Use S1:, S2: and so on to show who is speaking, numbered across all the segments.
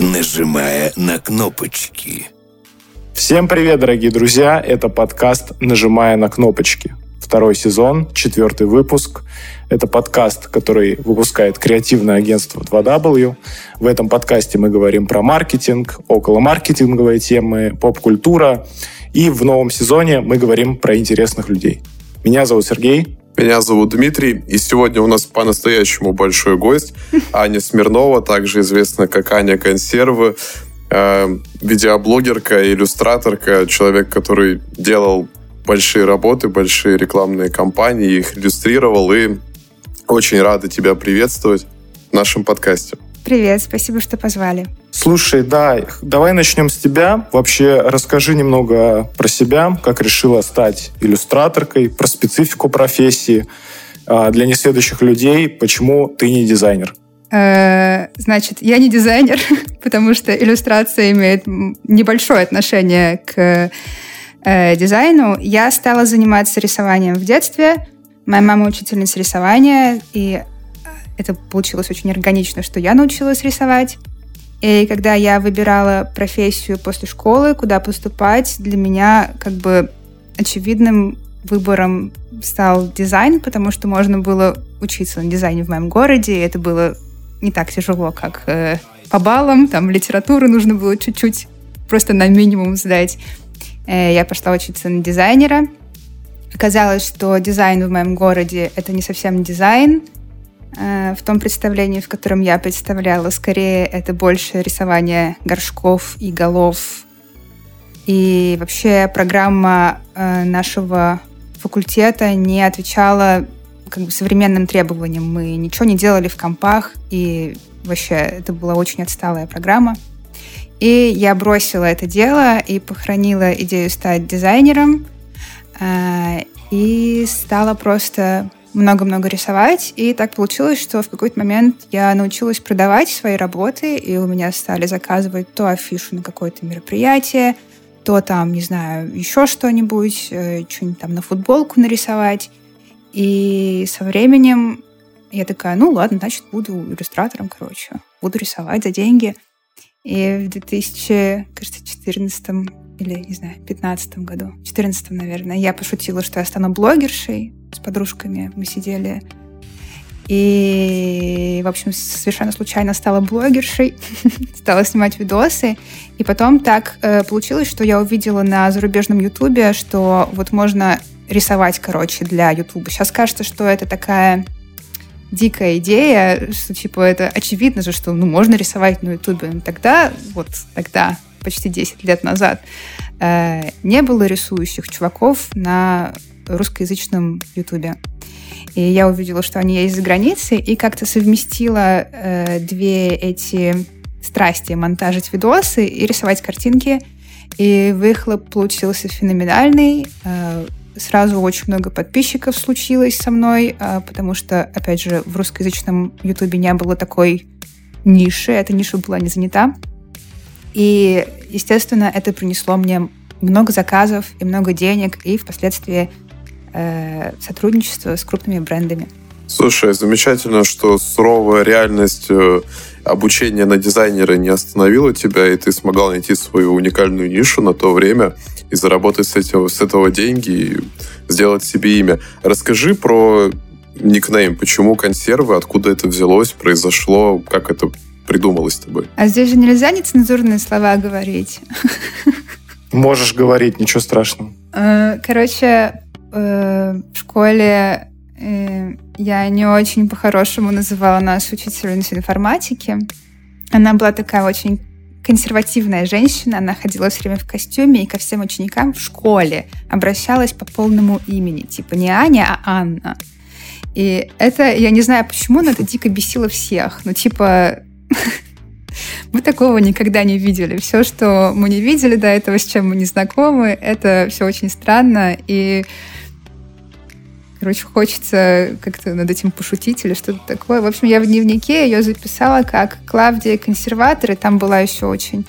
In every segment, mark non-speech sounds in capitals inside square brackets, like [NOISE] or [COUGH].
S1: нажимая на кнопочки.
S2: Всем привет, дорогие друзья! Это подкаст «Нажимая на кнопочки». Второй сезон, четвертый выпуск. Это подкаст, который выпускает креативное агентство 2W. В этом подкасте мы говорим про маркетинг, около маркетинговые темы, поп-культура. И в новом сезоне мы говорим про интересных людей. Меня зовут Сергей.
S3: Меня зовут Дмитрий, и сегодня у нас по-настоящему большой гость [LAUGHS] Аня Смирнова, также известная как Аня Консервы, э, видеоблогерка, иллюстраторка, человек, который делал большие работы, большие рекламные кампании, их иллюстрировал, и очень рада тебя приветствовать в нашем подкасте.
S4: Привет, спасибо, что позвали.
S2: Слушай, да, давай начнем с тебя. Вообще расскажи немного про себя, как решила стать иллюстраторкой, про специфику профессии. А, для несведущих людей, почему ты не дизайнер?
S4: Э, значит, я не дизайнер, [LAUGHS] потому что иллюстрация имеет небольшое отношение к э, дизайну. Я стала заниматься рисованием в детстве. Моя мама учительница рисования, и это получилось очень органично, что я научилась рисовать. И когда я выбирала профессию после школы, куда поступать, для меня как бы очевидным выбором стал дизайн, потому что можно было учиться на дизайне в моем городе, и это было не так тяжело, как э, по баллам, там литературу нужно было чуть-чуть просто на минимум сдать. Э, я пошла учиться на дизайнера. Оказалось, что дизайн в моем городе — это не совсем дизайн, в том представлении, в котором я представляла. Скорее, это больше рисование горшков и голов. И вообще программа э, нашего факультета не отвечала как бы современным требованиям. Мы ничего не делали в компах, и вообще это была очень отсталая программа. И я бросила это дело и похоронила идею стать дизайнером, э, и стала просто много-много рисовать, и так получилось, что в какой-то момент я научилась продавать свои работы, и у меня стали заказывать то афишу на какое-то мероприятие, то там, не знаю, еще что-нибудь, э, что-нибудь там на футболку нарисовать. И со временем я такая, ну ладно, значит, буду иллюстратором, короче. Буду рисовать за деньги. И в 2014 или, не знаю, 15 году, 14 наверное, я пошутила, что я стану блогершей с подружками. Мы сидели и, в общем, совершенно случайно стала блогершей, [LAUGHS] стала снимать видосы. И потом так э, получилось, что я увидела на зарубежном ютубе, что вот можно рисовать, короче, для ютуба. Сейчас кажется, что это такая дикая идея, что, типа, это очевидно же, что, ну, можно рисовать на ютубе. Но тогда, вот тогда, почти 10 лет назад, э, не было рисующих чуваков на русскоязычном ютубе. И я увидела, что они есть за границей, и как-то совместила э, две эти страсти — монтажить видосы и рисовать картинки. И выхлоп получился феноменальный. Э, сразу очень много подписчиков случилось со мной, э, потому что, опять же, в русскоязычном ютубе не было такой ниши, эта ниша была не занята. И, естественно, это принесло мне много заказов и много денег, и впоследствии э, сотрудничество с крупными брендами.
S3: Слушай, замечательно, что суровая реальность э, обучения на дизайнера не остановила тебя, и ты смогла найти свою уникальную нишу на то время и заработать с, этим, с этого деньги и сделать себе имя. Расскажи про никнейм, почему консервы, откуда это взялось, произошло, как это придумалось с тобой?
S4: А здесь же нельзя нецензурные слова говорить.
S2: Можешь говорить, ничего страшного.
S4: Э, короче, э, в школе э, я не очень по-хорошему называла нашу учительницу информатики. Она была такая очень консервативная женщина, она ходила все время в костюме и ко всем ученикам в школе обращалась по полному имени, типа не Аня, а Анна. И это, я не знаю почему, но это дико бесило всех. Ну, типа, [LAUGHS] мы такого никогда не видели. Все, что мы не видели до этого, с чем мы не знакомы, это все очень странно. И Короче, хочется как-то над этим пошутить или что-то такое. В общем, я в дневнике ее записала как Клавдия консерватор, и там была еще очень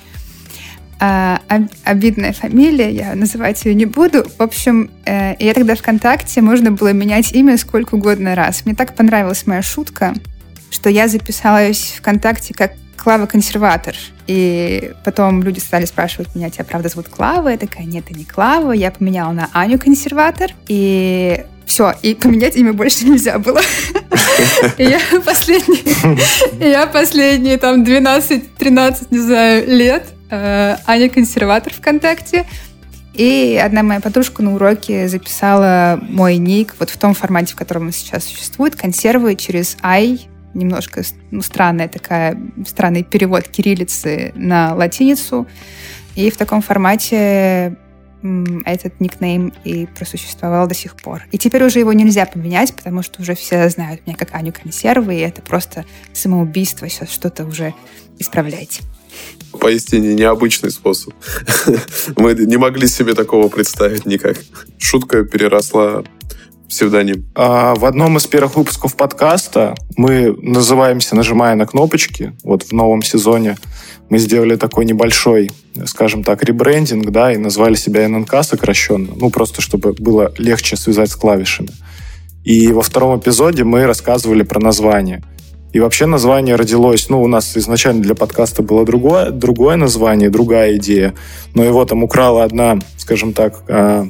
S4: а, обидная фамилия, я называть ее не буду. В общем, э, я тогда ВКонтакте можно было менять имя сколько угодно раз. Мне так понравилась моя шутка, что я записалась ВКонтакте как Клава консерватор. И потом люди стали спрашивать меня, тебя правда зовут Клава? Я такая, нет, это не Клава. Я поменяла на Аню консерватор. И все, и поменять имя больше нельзя было. Я последние, я последние там 12-13, не знаю, лет э, Аня консерватор ВКонтакте. И одна моя подружка на уроке записала мой ник вот в том формате, в котором он сейчас существует, консервы через I, немножко ну, странная такая, странный перевод кириллицы на латиницу. И в таком формате этот никнейм и просуществовал до сих пор. И теперь уже его нельзя поменять, потому что уже все знают меня как Аню Консервы, и это просто самоубийство, сейчас что-то уже исправляйте.
S3: Поистине необычный способ. [LAUGHS] Мы не могли себе такого представить никак. Шутка переросла псевдоним?
S2: А, в одном из первых выпусков подкаста мы называемся «Нажимая на кнопочки». Вот в новом сезоне мы сделали такой небольшой, скажем так, ребрендинг, да, и назвали себя ННК сокращенно, ну, просто чтобы было легче связать с клавишами. И во втором эпизоде мы рассказывали про название. И вообще название родилось, ну, у нас изначально для подкаста было другое, другое название, другая идея, но его там украла одна, скажем так, а,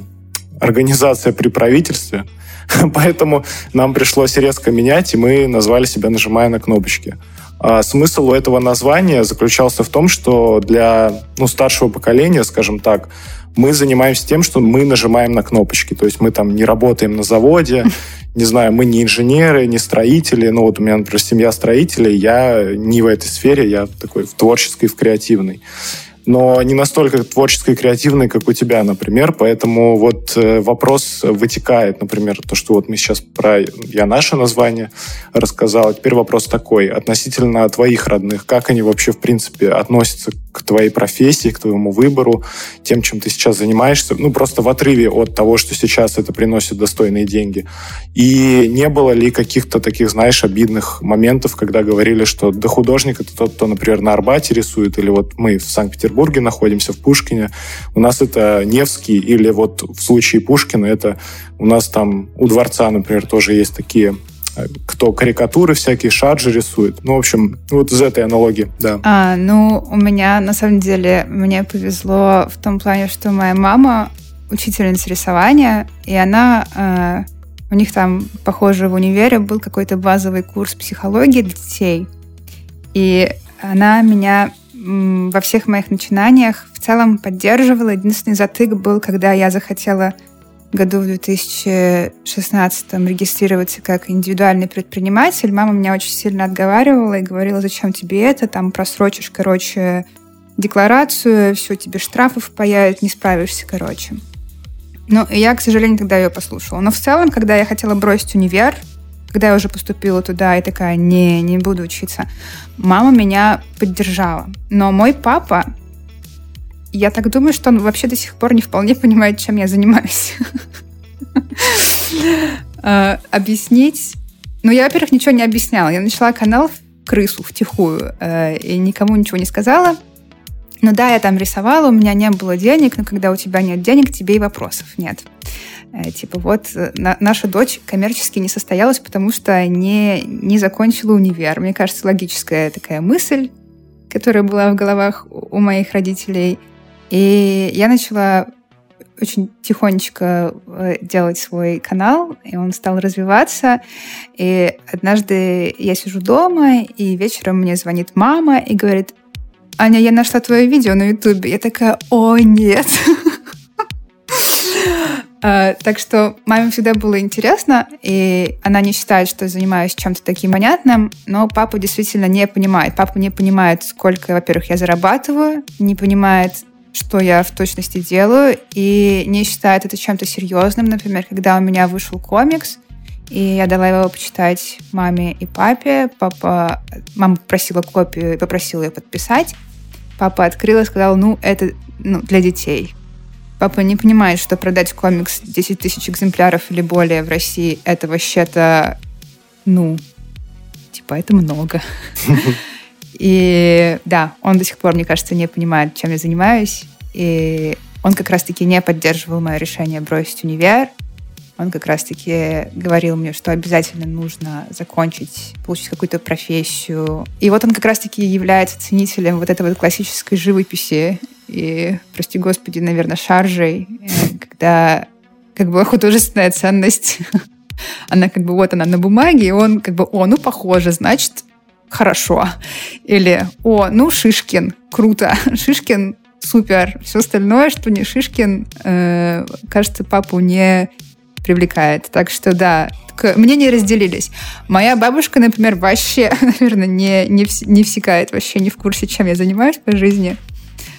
S2: организация при правительстве, [LAUGHS] поэтому нам пришлось резко менять, и мы назвали себя «Нажимая на кнопочки». А смысл у этого названия заключался в том, что для ну, старшего поколения, скажем так, мы занимаемся тем, что мы нажимаем на кнопочки. То есть мы там не работаем на заводе, [LAUGHS] не знаю, мы не инженеры, не строители. Ну вот у меня, например, семья строителей, я не в этой сфере, я такой в творческой, в креативной но не настолько творческой и креативной, как у тебя, например. Поэтому вот э, вопрос вытекает, например, то, что вот мы сейчас про «Я наше название» рассказал. Теперь вопрос такой, относительно твоих родных, как они вообще, в принципе, относятся к твоей профессии, к твоему выбору, тем, чем ты сейчас занимаешься, ну, просто в отрыве от того, что сейчас это приносит достойные деньги. И не было ли каких-то таких, знаешь, обидных моментов, когда говорили, что да художник это тот, кто, например, на Арбате рисует, или вот мы в Санкт-Петербурге находимся, в Пушкине, у нас это Невский, или вот в случае Пушкина это у нас там у Дворца, например, тоже есть такие кто карикатуры всякие, шаржи рисует. Ну, в общем, вот из этой аналогии, да.
S4: А, ну, у меня, на самом деле, мне повезло в том плане, что моя мама учительница рисования, и она... Э, у них там, похоже, в универе был какой-то базовый курс психологии для детей. И она меня во всех моих начинаниях в целом поддерживала. Единственный затык был, когда я захотела году в 2016 регистрироваться как индивидуальный предприниматель. Мама меня очень сильно отговаривала и говорила, зачем тебе это, там просрочишь, короче, декларацию, все, тебе штрафов паяют, не справишься, короче. Ну, я, к сожалению, тогда ее послушала. Но в целом, когда я хотела бросить универ, когда я уже поступила туда и такая, не, не буду учиться, мама меня поддержала. Но мой папа я так думаю, что он вообще до сих пор не вполне понимает, чем я занимаюсь. [LAUGHS] А, объяснить... Ну, я, во-первых, ничего не объясняла. Я начала канал в крысу втихую э, и никому ничего не сказала. Ну да, я там рисовала, у меня не было денег, но когда у тебя нет денег, тебе и вопросов нет. Э, типа вот э, на, наша дочь коммерчески не состоялась, потому что не, не закончила универ. Мне кажется, логическая такая мысль, которая была в головах у моих родителей – и я начала очень тихонечко э, делать свой канал, и он стал развиваться. И однажды я сижу дома, и вечером мне звонит мама и говорит, Аня, я нашла твое видео на Ютубе. Я такая, о, нет. [LAUGHS] А, так что маме всегда было интересно, и она не считает, что занимаюсь чем-то таким понятным, но папа действительно не понимает. Папа не понимает, сколько, во-первых, я зарабатываю, не понимает, что я в точности делаю, и не считает это чем-то серьезным. Например, когда у меня вышел комикс, и я дала его почитать маме и папе. Папа, мама попросила копию и попросила ее подписать. Папа открыл и сказал, ну, это ну, для детей. Папа не понимает, что продать комикс 10 тысяч экземпляров или более в России, это вообще-то, ну, типа, это много. [LAUGHS] И да, он до сих пор, мне кажется, не понимает, чем я занимаюсь. И он как раз-таки не поддерживал мое решение бросить универ. Он как раз-таки говорил мне, что обязательно нужно закончить, получить какую-то профессию. И вот он как раз-таки является ценителем вот этой вот классической живописи и, прости господи, наверное, шаржей, э, когда как бы художественная ценность, [LAUGHS] она как бы вот она на бумаге, и он как бы, о, ну похоже, значит, хорошо. Или, о, ну Шишкин, круто, [LAUGHS] Шишкин супер. Все остальное, что не Шишкин, э, кажется, папу не привлекает. Так что да, мнения разделились. Моя бабушка, например, вообще, [LAUGHS] наверное, не, не, не всекает, вообще не в курсе, чем я занимаюсь по жизни.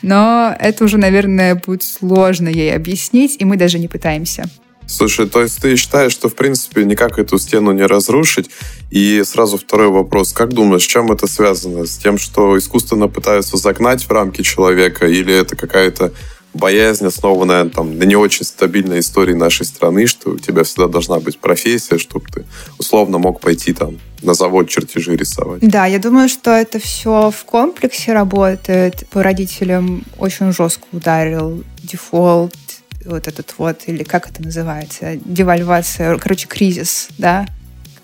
S4: Но это уже, наверное, будет сложно ей объяснить, и мы даже не пытаемся.
S3: Слушай, то есть ты считаешь, что в принципе никак эту стену не разрушить? И сразу второй вопрос. Как думаешь, с чем это связано? С тем, что искусственно пытаются загнать в рамки человека, или это какая-то боязнь, основанная там, на не очень стабильной истории нашей страны, что у тебя всегда должна быть профессия, чтобы ты условно мог пойти там на завод чертежи рисовать.
S4: Да, я думаю, что это все в комплексе работает. По родителям очень жестко ударил дефолт, вот этот вот, или как это называется, девальвация, короче, кризис, да,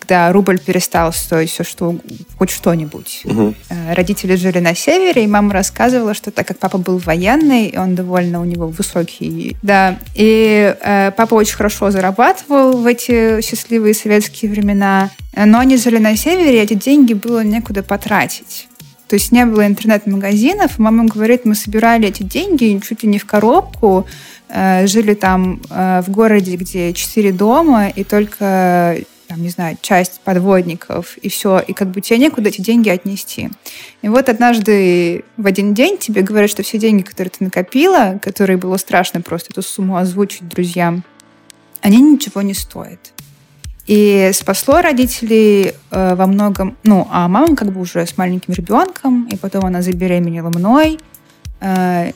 S4: когда рубль перестал стоить все что, хоть что-нибудь. Угу. Родители жили на севере, и мама рассказывала, что так как папа был военный, он довольно у него высокий, да, и э, папа очень хорошо зарабатывал в эти счастливые советские времена, но они жили на севере, и эти деньги было некуда потратить. То есть не было интернет-магазинов. Мама говорит, мы собирали эти деньги чуть ли не в коробку, жили там э, в городе, где четыре дома, и только там, не знаю, часть подводников, и все, и как бы тебе некуда эти деньги отнести. И вот однажды в один день тебе говорят, что все деньги, которые ты накопила, которые было страшно просто эту сумму озвучить друзьям, они ничего не стоят. И спасло родителей э, во многом, ну, а мама как бы уже с маленьким ребенком, и потом она забеременела мной, э,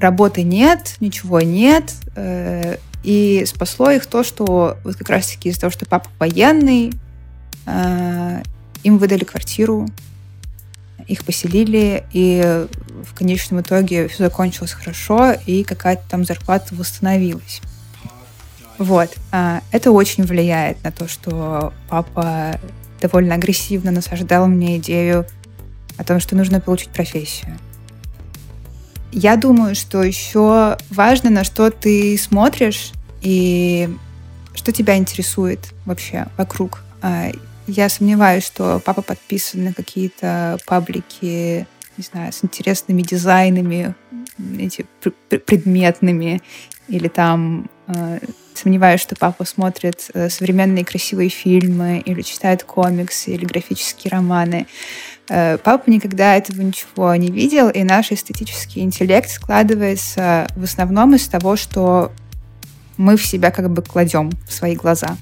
S4: работы нет, ничего нет, э, и спасло их то, что вот как раз-таки из-за того, что папа военный, э, им выдали квартиру, их поселили, и в конечном итоге все закончилось хорошо, и какая-то там зарплата восстановилась. Вот. А, это очень влияет на то, что папа довольно агрессивно насаждал мне идею о том, что нужно получить профессию. Я думаю, что еще важно, на что ты смотришь и что тебя интересует вообще вокруг. А, я сомневаюсь, что папа подписан на какие-то паблики, не знаю, с интересными дизайнами, эти предметными, или там сомневаюсь, что папа смотрит э, современные красивые фильмы, или читает комиксы, или графические романы. Э, папа никогда этого ничего не видел, и наш эстетический интеллект складывается в основном из того, что мы в себя как бы кладем в свои глаза.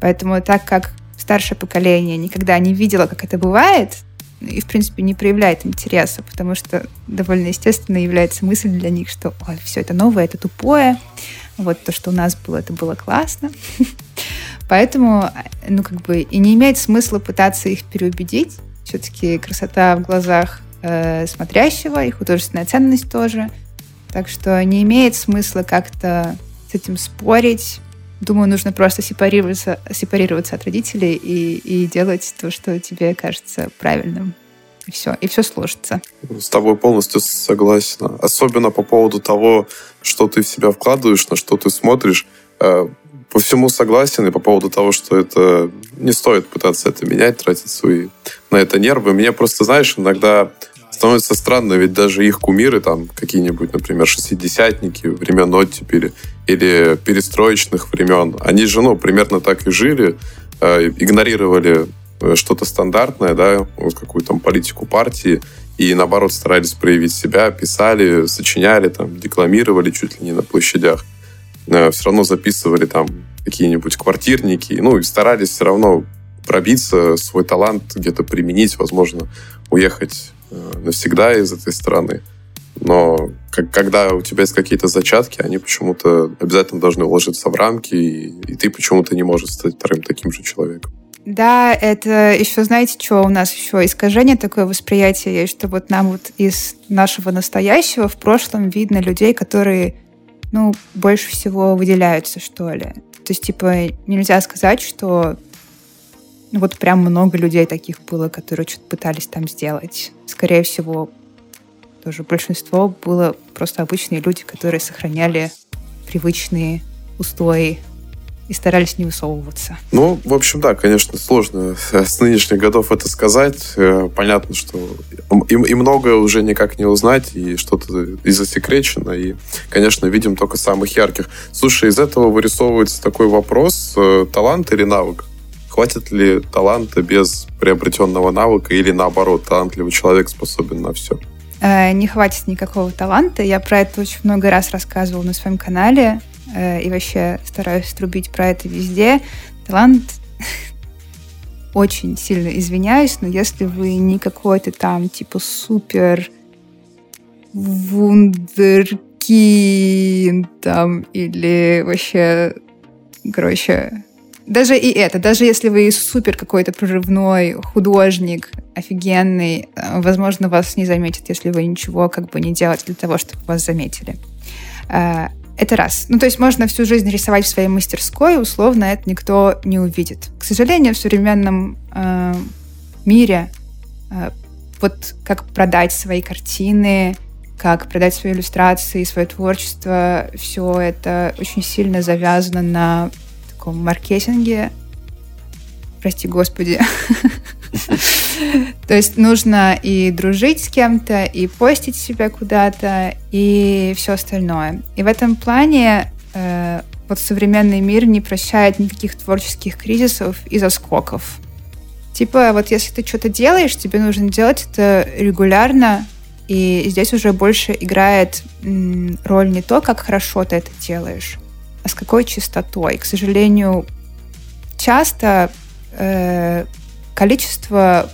S4: Поэтому так как старшее поколение никогда не видело, как это бывает, и, в принципе, не проявляет интереса, потому что довольно естественно является мысль для них, что Ой, все это новое, это тупое, вот то, что у нас было, это было классно. [LAUGHS] Поэтому, ну, как бы, и не имеет смысла пытаться их переубедить, все-таки красота в глазах э, смотрящего и художественная ценность тоже. Так что не имеет смысла как-то с этим спорить. Думаю, нужно просто сепарироваться, сепарироваться от родителей и, и делать то, что тебе кажется правильным. И все, и все сложится.
S3: С тобой полностью согласен. Особенно по поводу того, что ты в себя вкладываешь, на что ты смотришь. Э, по всему согласен и по поводу того, что это не стоит пытаться это менять, тратить свои на это нервы. Мне просто, знаешь, иногда становится странно, ведь даже их кумиры, там, какие-нибудь, например, шестидесятники времен оттепели или перестроечных времен, они же, ну, примерно так и жили, э, игнорировали что-то стандартное, да, вот какую там политику партии, и наоборот старались проявить себя, писали, сочиняли, там, декламировали чуть ли не на площадях. Э, все равно записывали там какие-нибудь квартирники, ну и старались все равно пробиться, свой талант где-то применить, возможно, уехать э, навсегда из этой страны. Но как, когда у тебя есть какие-то зачатки, они почему-то обязательно должны уложиться в рамки, и, и ты почему-то не можешь стать вторым таким же человеком.
S4: Да, это еще, знаете, что у нас еще искажение такое восприятие есть, что вот нам вот из нашего настоящего в прошлом видно людей, которые ну, больше всего выделяются, что ли. То есть, типа, нельзя сказать, что ну, вот прям много людей таких было, которые что-то пытались там сделать. Скорее всего, тоже большинство было просто обычные люди, которые сохраняли привычные устои и старались не высовываться.
S3: Ну, в общем, да, конечно, сложно [LAUGHS] с нынешних годов это сказать. Э, понятно, что и, и многое уже никак не узнать, и что-то и засекречено, и, конечно, видим только самых ярких. Слушай, из этого вырисовывается такой вопрос, э, талант или навык? Хватит ли таланта без приобретенного навыка, или наоборот, талантливый человек способен на все?
S4: Э, не хватит никакого таланта. Я про это очень много раз рассказывала на своем канале. Э, и вообще стараюсь трубить про это везде. Талант [LAUGHS] очень сильно извиняюсь, но если вы не какой-то там типа супер вундеркин там или вообще, короче, даже и это, даже если вы супер какой-то прорывной художник, офигенный, э, возможно, вас не заметят, если вы ничего как бы не делаете для того, чтобы вас заметили. Это раз. Ну, то есть можно всю жизнь рисовать в своей мастерской, условно это никто не увидит. К сожалению, в современном э, мире э, вот как продать свои картины, как продать свои иллюстрации, свое творчество, все это очень сильно завязано на таком маркетинге. Прости, Господи. [LAUGHS] [LAUGHS] То есть нужно и дружить с кем-то, и постить себя куда-то, и все остальное. И в этом плане э, вот современный мир не прощает никаких творческих кризисов и заскоков. Типа, вот если ты что-то делаешь, тебе нужно делать это регулярно, и здесь уже больше играет роль не то, как хорошо ты это делаешь, а с какой частотой. К сожалению, часто э, количество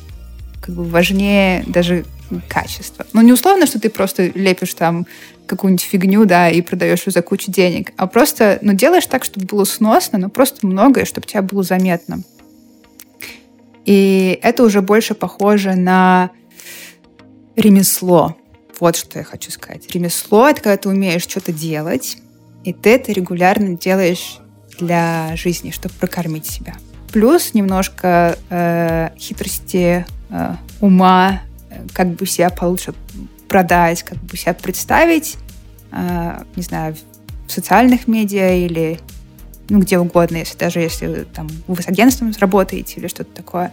S4: как бы важнее даже качества. Ну, не условно, что ты просто лепишь там какую-нибудь фигню, да, и продаешь ее за кучу денег, а просто, ну, делаешь так, чтобы было сносно, но просто многое, чтобы тебя было заметно. И это уже больше похоже на ремесло. Вот что я хочу сказать. Ремесло — это когда ты умеешь что-то делать, и ты это регулярно делаешь для жизни, чтобы прокормить себя плюс немножко э, хитрости э, ума, как бы себя получше продать, как бы себя представить, э, не знаю, в социальных медиа или ну, где угодно, если даже если там, вы с агентством работаете или что-то такое.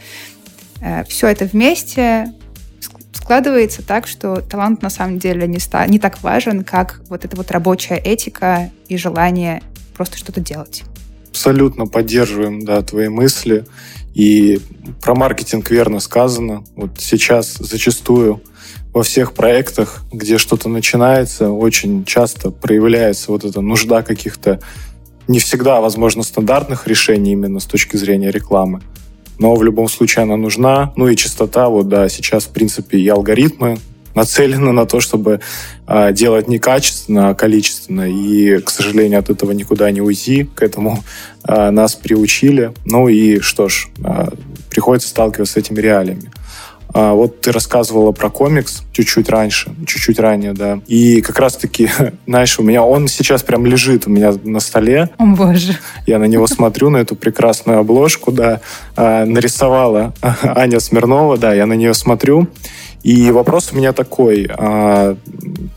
S4: Э, все это вместе складывается так, что талант на самом деле не, ста- не так важен, как вот эта вот рабочая этика и желание просто что-то делать
S2: абсолютно поддерживаем да, твои мысли. И про маркетинг верно сказано. Вот сейчас зачастую во всех проектах, где что-то начинается, очень часто проявляется вот эта нужда каких-то не всегда, возможно, стандартных решений именно с точки зрения рекламы. Но в любом случае она нужна. Ну и частота, вот да, сейчас, в принципе, и алгоритмы нацелена на то, чтобы э, делать не качественно, а количественно. И, к сожалению, от этого никуда не уйти. К этому э, нас приучили. Ну и что ж, э, приходится сталкиваться с этими реалиями. А, вот ты рассказывала про комикс чуть-чуть раньше, чуть-чуть ранее, да. И как раз-таки, [LAUGHS] знаешь, у меня он сейчас прям лежит у меня на столе.
S4: О, боже.
S2: Я на него смотрю, на эту прекрасную обложку, да. А, нарисовала [LAUGHS] Аня Смирнова, да, я на нее смотрю. И вопрос у меня такой. А,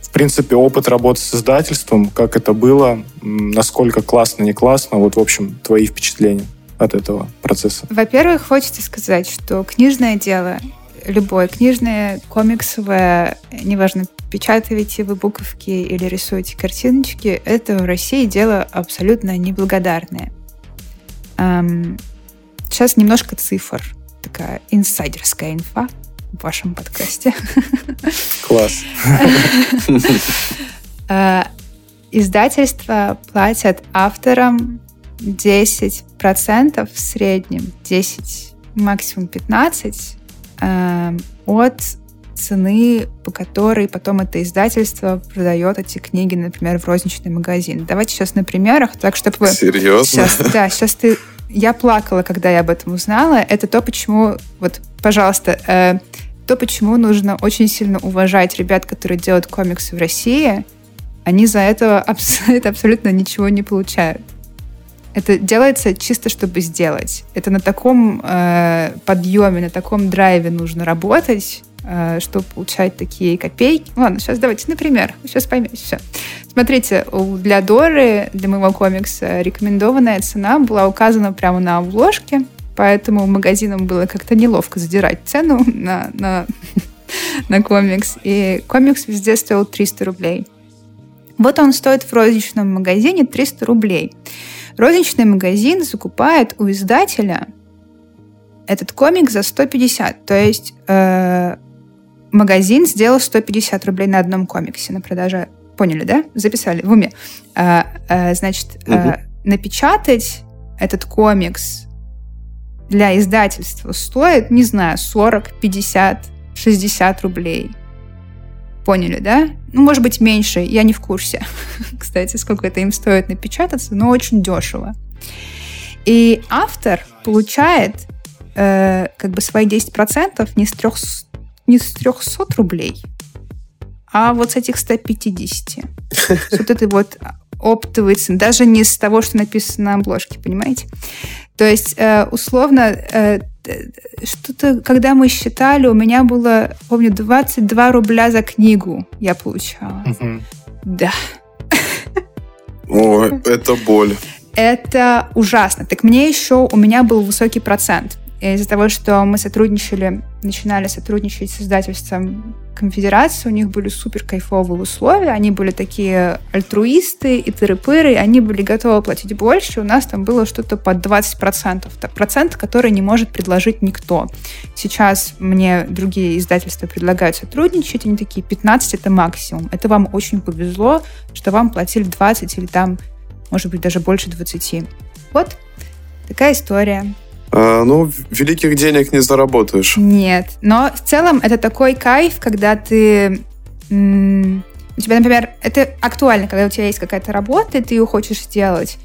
S2: в принципе, опыт работы с издательством, как это было, насколько классно, не классно, вот, в общем, твои впечатления от этого процесса?
S4: Во-первых, хочется сказать, что книжное дело, любое книжное, комиксовое, неважно, печатаете вы буковки или рисуете картиночки, это в России дело абсолютно неблагодарное. Сейчас немножко цифр, такая инсайдерская инфа в вашем подкасте.
S2: Класс. [LAUGHS]
S4: Э, издательства платят авторам 10% в среднем, 10, максимум 15 э, от цены, по которой потом это издательство продает эти книги, например, в розничный магазин. Давайте сейчас на примерах, так чтобы вы...
S3: Серьезно?
S4: Сейчас, да, сейчас ты... Я плакала, когда я об этом узнала. Это то, почему... Вот, пожалуйста, э, то, почему нужно очень сильно уважать ребят, которые делают комиксы в России, они за это, [LAUGHS] это абсолютно ничего не получают. Это делается чисто, чтобы сделать. Это на таком э, подъеме, на таком драйве нужно работать, э, чтобы получать такие копейки. Ладно, сейчас давайте, например, сейчас поймете все. Смотрите, для Доры, для моего комикса, рекомендованная цена была указана прямо на обложке, поэтому магазинам было как-то неловко задирать цену на, на, [LAUGHS] на комикс. И комикс везде стоил 300 рублей. Вот он стоит в розничном магазине 300 рублей. Розничный магазин закупает у издателя этот комик за 150. То есть э, магазин сделал 150 рублей на одном комиксе на продаже. Поняли, да? Записали в уме. Э, э, значит, э, напечатать этот комикс для издательства стоит, не знаю, 40, 50, 60 рублей. Поняли, да? Ну, может быть, меньше, я не в курсе, [LAUGHS] кстати, сколько это им стоит напечататься, но очень дешево. И автор получает э, как бы свои 10% не с, 300, не с 300 рублей, а вот с этих 150. [LAUGHS] Вот это вот оптовый цен, даже не с того, что написано на обложке, понимаете? То есть, э, условно, э, что-то, когда мы считали, у меня было, помню, 22 рубля за книгу я получала. Угу. Да.
S3: О, это боль.
S4: Это ужасно. Так мне еще, у меня был высокий процент. Из-за того, что мы сотрудничали, начинали сотрудничать с издательством конфедерации, у них были супер кайфовые условия, они были такие альтруисты и тыры-пыры, они были готовы платить больше, у нас там было что-то под 20%, так, процент, который не может предложить никто. Сейчас мне другие издательства предлагают сотрудничать, они такие, 15 это максимум. Это вам очень повезло, что вам платили 20 или там, может быть, даже больше 20. Вот такая история.
S3: А, ну, великих денег не заработаешь.
S4: Нет, но в целом это такой кайф, когда ты... У тебя, например, это актуально, когда у тебя есть какая-то работа, и ты ее хочешь сделать,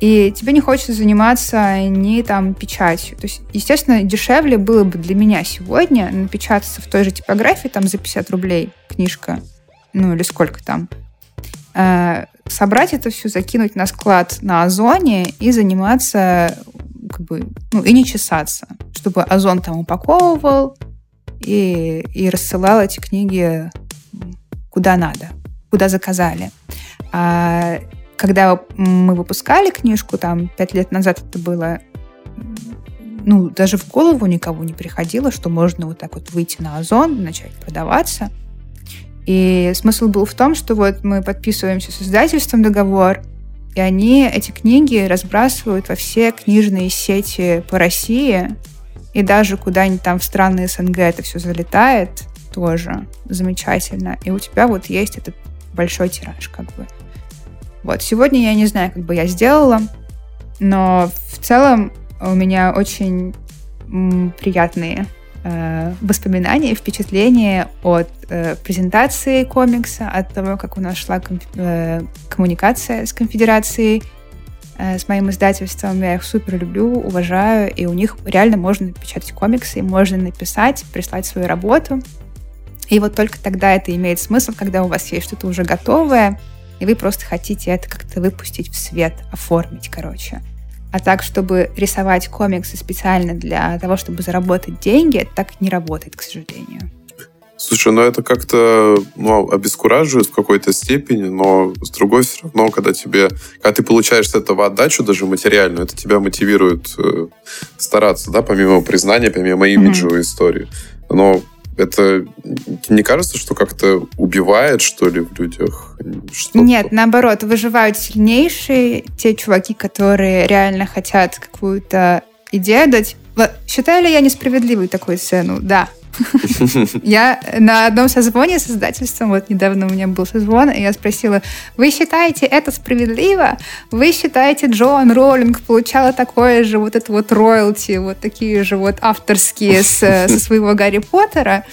S4: и тебе не хочется заниматься ни там печатью. То есть, естественно, дешевле было бы для меня сегодня напечататься в той же типографии, там за 50 рублей книжка, ну или сколько там, э, собрать это все, закинуть на склад на Озоне и заниматься как бы, ну, и не чесаться, чтобы Озон там упаковывал и, и рассылал эти книги куда надо, куда заказали. А когда мы выпускали книжку, там, пять лет назад это было, ну, даже в голову никого не приходило, что можно вот так вот выйти на Озон, начать продаваться. И смысл был в том, что вот мы подписываемся с издательством договор, и они эти книги разбрасывают во все книжные сети по России. И даже куда-нибудь там в страны СНГ это все залетает тоже замечательно. И у тебя вот есть этот большой тираж, как бы. Вот, сегодня я не знаю, как бы я сделала, но в целом у меня очень приятные э, воспоминания, впечатления от э, презентации комикса, от того, как у нас шла э, коммуникация с конфедерацией, э, с моим издательством. Я их супер люблю, уважаю, и у них реально можно печатать комиксы, можно написать, прислать свою работу. И вот только тогда это имеет смысл, когда у вас есть что-то уже готовое, и вы просто хотите это как-то выпустить в свет, оформить, короче. А так, чтобы рисовать комиксы специально для того, чтобы заработать деньги, это так не работает, к сожалению.
S3: Слушай, ну это как-то ну, обескураживает в какой-то степени, но с другой все равно, когда тебе, когда ты получаешь с этого отдачу, даже материальную, это тебя мотивирует э, стараться, да, помимо признания, помимо имиджевой mm-hmm. истории. Но это не кажется, что как-то убивает, что ли, в людях?
S4: Что Нет, наоборот, выживают сильнейшие, те чуваки, которые реально хотят какую-то идею дать. Считаю ли я несправедливой такую цену? Да. [LAUGHS] Я на одном созвоне с издательством, вот недавно у меня был созвон, и я спросила, вы считаете это справедливо? Вы считаете, Джоан Роллинг получала такое же вот это вот роялти, вот такие же вот авторские с, со своего Гарри Поттера?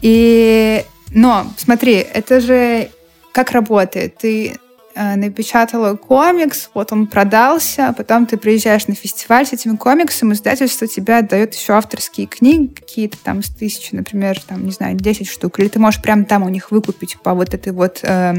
S4: И, но, смотри, это же как работает? Ты Э, напечатала комикс, вот он продался, а потом ты приезжаешь на фестиваль с этим комиксом, издательство тебе отдает еще авторские книги какие-то там с тысячи, например, там, не знаю, 10 штук, или ты можешь прямо там у них выкупить по вот этой вот э,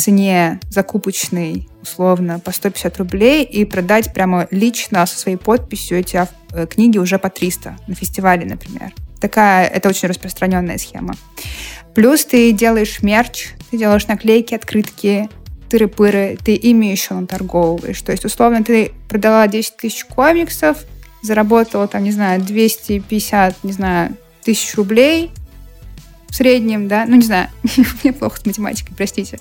S4: цене закупочной, условно, по 150 рублей и продать прямо лично со своей подписью эти э, книги уже по 300 на фестивале, например. Такая, это очень распространенная схема. Плюс ты делаешь мерч, ты делаешь наклейки, открытки, тыры-пыры, ты ими еще наторговываешь. То есть, условно, ты продала 10 тысяч комиксов, заработала, там, не знаю, 250, не знаю, тысяч рублей в среднем, да, ну, не знаю, [LAUGHS] мне плохо с математикой, простите.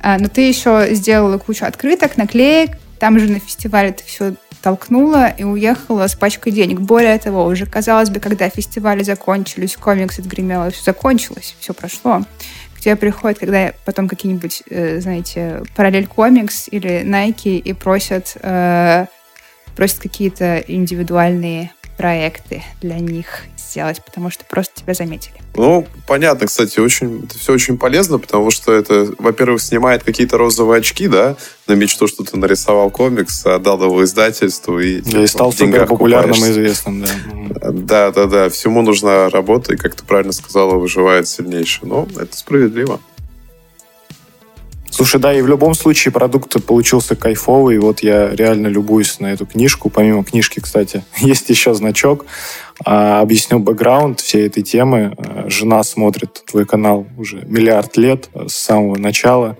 S4: А, но ты еще сделала кучу открыток, наклеек, там же на фестивале ты все толкнула и уехала с пачкой денег. Более того, уже, казалось бы, когда фестивали закончились, комикс отгремело, все закончилось, все прошло к тебе приходят, когда потом какие-нибудь, э, знаете, параллель комикс или Nike и просят, э, просят какие-то индивидуальные проекты для них сделать, потому что просто тебя заметили.
S3: Ну, понятно, кстати, очень, это все очень полезно, потому что это, во-первых, снимает какие-то розовые очки, да, на мечту, что ты нарисовал комикс, отдал его издательству и...
S2: Да, и стал супер популярным и известным, да.
S3: Да, да, да, всему нужна работа, и, как ты правильно сказала, выживает сильнейший. Но это справедливо.
S2: Слушай, да, и в любом случае продукт получился кайфовый. Вот я реально любуюсь на эту книжку. Помимо книжки, кстати, [LAUGHS] есть еще значок. А, объясню бэкграунд всей этой темы. А, жена смотрит твой канал уже миллиард лет с самого начала.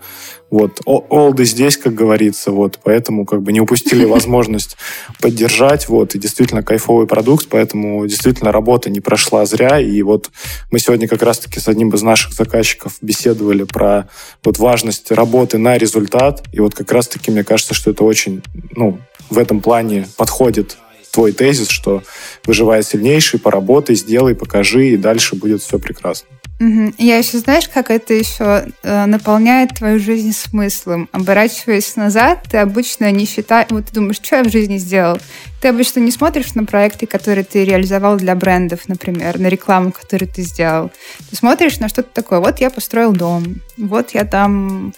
S2: Вот, олды здесь, как говорится, вот, поэтому как бы не упустили [LAUGHS] возможность поддержать, вот, и действительно кайфовый продукт, поэтому действительно работа не прошла зря, и вот мы сегодня как раз-таки с одним из наших заказчиков беседовали про вот важность работы на результат, и вот как раз-таки мне кажется, что это очень, ну, в этом плане подходит твой тезис, что выживает сильнейший, поработай, сделай, покажи, и дальше будет все прекрасно.
S4: Я еще, знаешь, как это еще э, наполняет твою жизнь смыслом. Оборачиваясь назад, ты обычно не считаешь... Вот ты думаешь, что я в жизни сделал? Ты обычно не смотришь на проекты, которые ты реализовал для брендов, например, на рекламу, которую ты сделал. Ты смотришь на что-то такое. Вот я построил дом. Вот я там,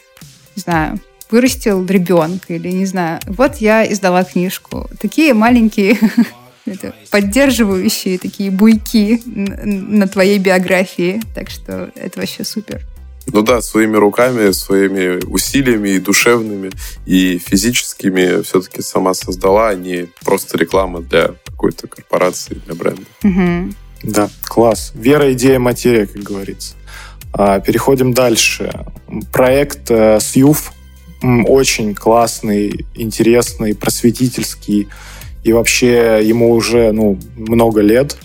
S4: не знаю, вырастил ребенка или не знаю. Вот я издала книжку. Такие маленькие [LAUGHS] это поддерживающие такие буйки на твоей биографии. Так что это вообще супер.
S3: Ну да, своими руками, своими усилиями и душевными, и физическими все-таки сама создала, а не просто реклама для какой-то корпорации, для бренда.
S4: Угу.
S2: Да, класс. Вера, идея, материя, как говорится. А, переходим дальше. Проект э, Сьюф очень классный, интересный, просветительский и вообще ему уже ну, много лет.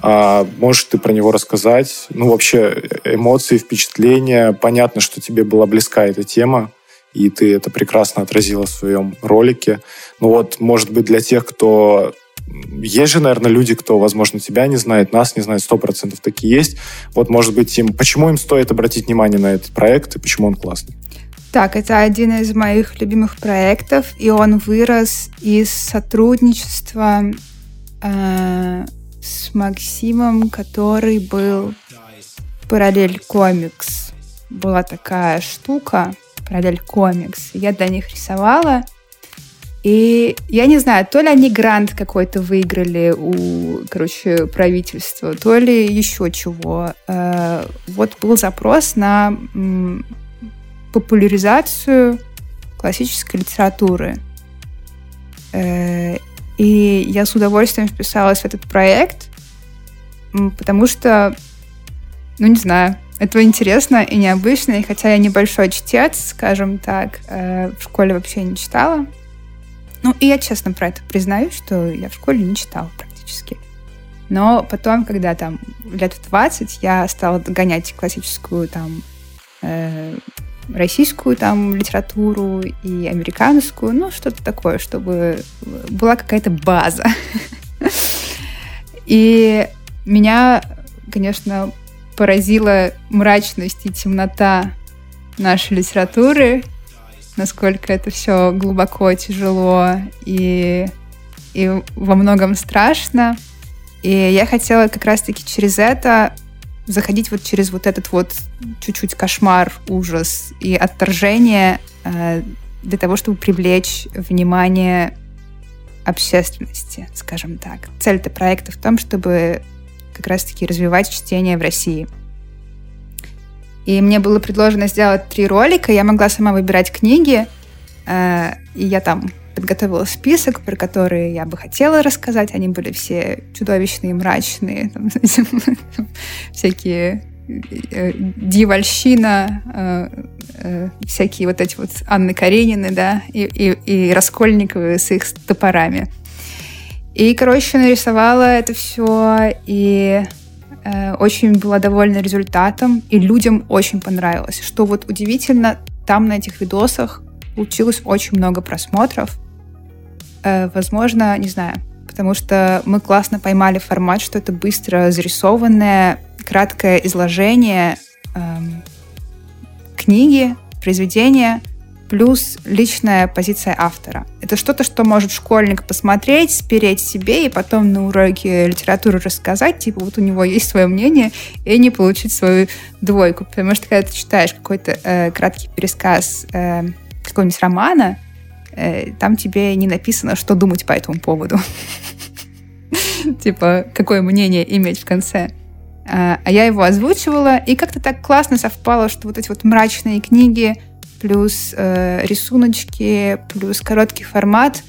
S2: А можешь ты про него рассказать? Ну, вообще, эмоции, впечатления. Понятно, что тебе была близка эта тема, и ты это прекрасно отразила в своем ролике. Ну вот, может быть, для тех, кто... Есть же, наверное, люди, кто, возможно, тебя не знает, нас не знает, сто процентов такие есть. Вот, может быть, им... Почему им стоит обратить внимание на этот проект и почему он классный?
S4: Так, это один из моих любимых проектов, и он вырос из сотрудничества э, с Максимом, который был Параллель Комикс. Была такая штука, Параллель Комикс. Я для них рисовала. И я не знаю, то ли они грант какой-то выиграли у, короче, правительства, то ли еще чего. Э, вот был запрос на популяризацию классической литературы. Э, и я с удовольствием вписалась в этот проект, потому что, ну, не знаю, это интересно и необычно, и хотя я небольшой чтец, скажем так, э, в школе вообще не читала. Ну, и я честно про это признаюсь, что я в школе не читала практически. Но потом, когда там лет в 20, я стала догонять классическую там э, российскую там литературу и американскую, ну, что-то такое, чтобы была какая-то база. И меня, конечно, поразила мрачность и темнота нашей литературы, насколько это все глубоко, тяжело и, и во многом страшно. И я хотела как раз-таки через это заходить вот через вот этот вот чуть-чуть кошмар, ужас и отторжение э, для того, чтобы привлечь внимание общественности, скажем так. Цель этого проекта в том, чтобы как раз-таки развивать чтение в России. И мне было предложено сделать три ролика. Я могла сама выбирать книги. Э, и я там подготовила список, про которые я бы хотела рассказать. Они были все чудовищные, мрачные, там, [LAUGHS] всякие э, Дьявольщина, э, э, всякие вот эти вот Анны Каренины, да, и, и, и Раскольниковы с их топорами. И, короче, нарисовала это все, и э, очень была довольна результатом, и людям очень понравилось. Что вот удивительно, там на этих видосах получилось очень много просмотров, возможно, не знаю, потому что мы классно поймали формат, что это быстро зарисованное, краткое изложение эм, книги, произведения, плюс личная позиция автора. Это что-то, что может школьник посмотреть, спереть себе и потом на уроке литературы рассказать, типа вот у него есть свое мнение, и не получить свою двойку. Потому что когда ты читаешь какой-то э, краткий пересказ э, какого-нибудь романа, Э, там тебе не написано, что думать по этому поводу. [LAUGHS] Типа, какое мнение иметь в конце. А, а я его озвучивала, и как-то так классно совпало, что вот эти вот мрачные книги, плюс э, рисуночки, плюс короткий формат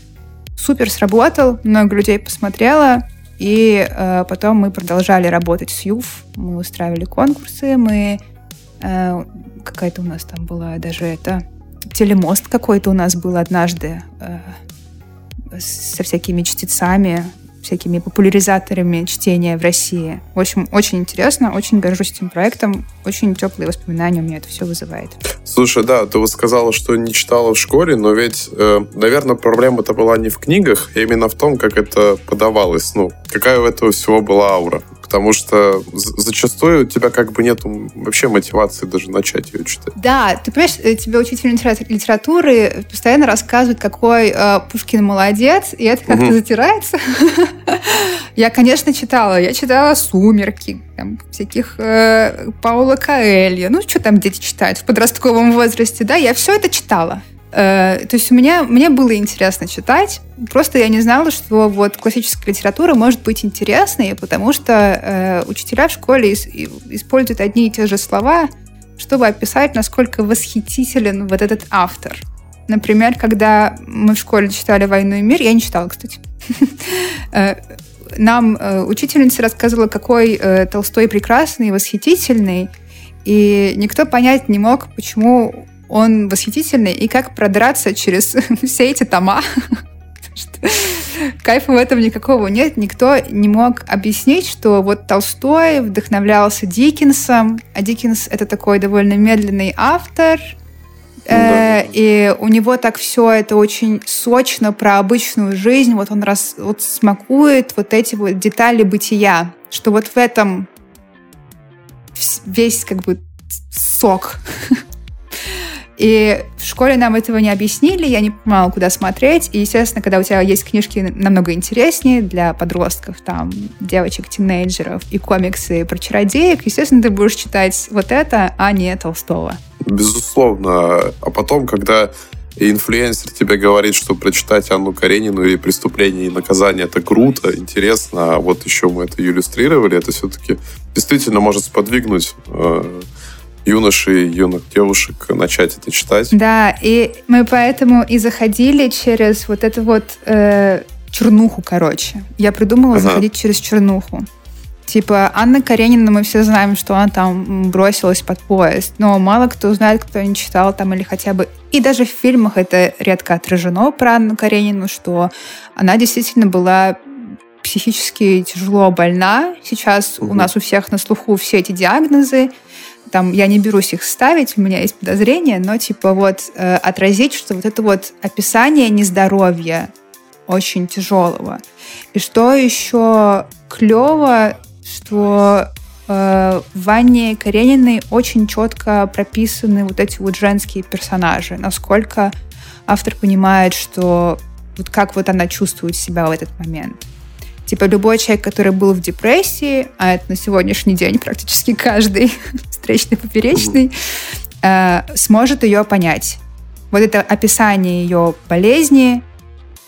S4: супер сработал, много людей посмотрело, и э, потом мы продолжали работать с ЮФ, мы устраивали конкурсы, мы э, какая-то у нас там была даже это телемост какой-то у нас был однажды э, со всякими чтецами, всякими популяризаторами чтения в России. В общем, очень интересно, очень горжусь этим проектом, очень теплые воспоминания у меня это все вызывает.
S3: Слушай, да, ты вот сказала, что не читала в школе, но ведь, э, наверное, проблема-то была не в книгах, а именно в том, как это подавалось. Ну, какая у этого всего была аура потому что зачастую у тебя как бы нет вообще мотивации даже начать ее читать.
S4: Да, ты понимаешь, э, тебе учитель литературы постоянно рассказывает, какой э, Пушкин молодец, и это как-то угу. затирается. [LAUGHS] Я, конечно, читала. Я читала «Сумерки», там, всяких э, Паула Коэльо. Ну, что там дети читают в подростковом возрасте, да? Я все это читала. Э, то есть у меня, мне было интересно читать, просто я не знала, что вот классическая литература может быть интересной, потому что э, учителя в школе ис, используют одни и те же слова, чтобы описать, насколько восхитителен вот этот автор. Например, когда мы в школе читали «Войну и мир», я не читала, кстати, [LAUGHS] э, нам э, учительница рассказывала, какой Толстой прекрасный, восхитительный, и никто понять не мог, почему он восхитительный, и как продраться через [LAUGHS] все эти тома. Кайфа в этом никакого нет. Никто не мог объяснить, что вот Толстой вдохновлялся Диккенсом, а Диккенс — это такой довольно медленный автор, ну э, и у него так все это очень сочно про обычную жизнь. Вот он раз вот смакует вот эти вот детали бытия, что вот в этом весь как бы сок [LAUGHS] И в школе нам этого не объяснили, я не понимала, куда смотреть. И, естественно, когда у тебя есть книжки намного интереснее для подростков, там, девочек, тинейджеров и комиксы про чародеек, естественно, ты будешь читать вот это, а не Толстого.
S3: Безусловно. А потом, когда инфлюенсер тебе говорит, что прочитать Анну Каренину или «Преступление и наказание» — это круто, интересно, а вот еще мы это иллюстрировали, это все-таки действительно может сподвигнуть э, юношей, юных девушек начать это читать.
S4: Да, и мы поэтому и заходили через вот эту вот э, чернуху, короче. Я придумала ага. заходить через чернуху. Типа, Анна Каренина, мы все знаем, что она там бросилась под поезд, но мало кто знает, кто не читал там или хотя бы... И даже в фильмах это редко отражено про Анну Каренину, что она действительно была психически тяжело больна. Сейчас угу. у нас у всех на слуху все эти диагнозы там я не берусь их ставить, у меня есть подозрения, но типа вот э, отразить, что вот это вот описание нездоровья очень тяжелого. И что еще клево, что э, в Ванне Карениной очень четко прописаны вот эти вот женские персонажи, насколько автор понимает, что вот как вот она чувствует себя в этот момент. Типа любой человек, который был в депрессии, а это на сегодняшний день практически каждый [LAUGHS] встречный, поперечный, э, сможет ее понять. Вот это описание ее болезни.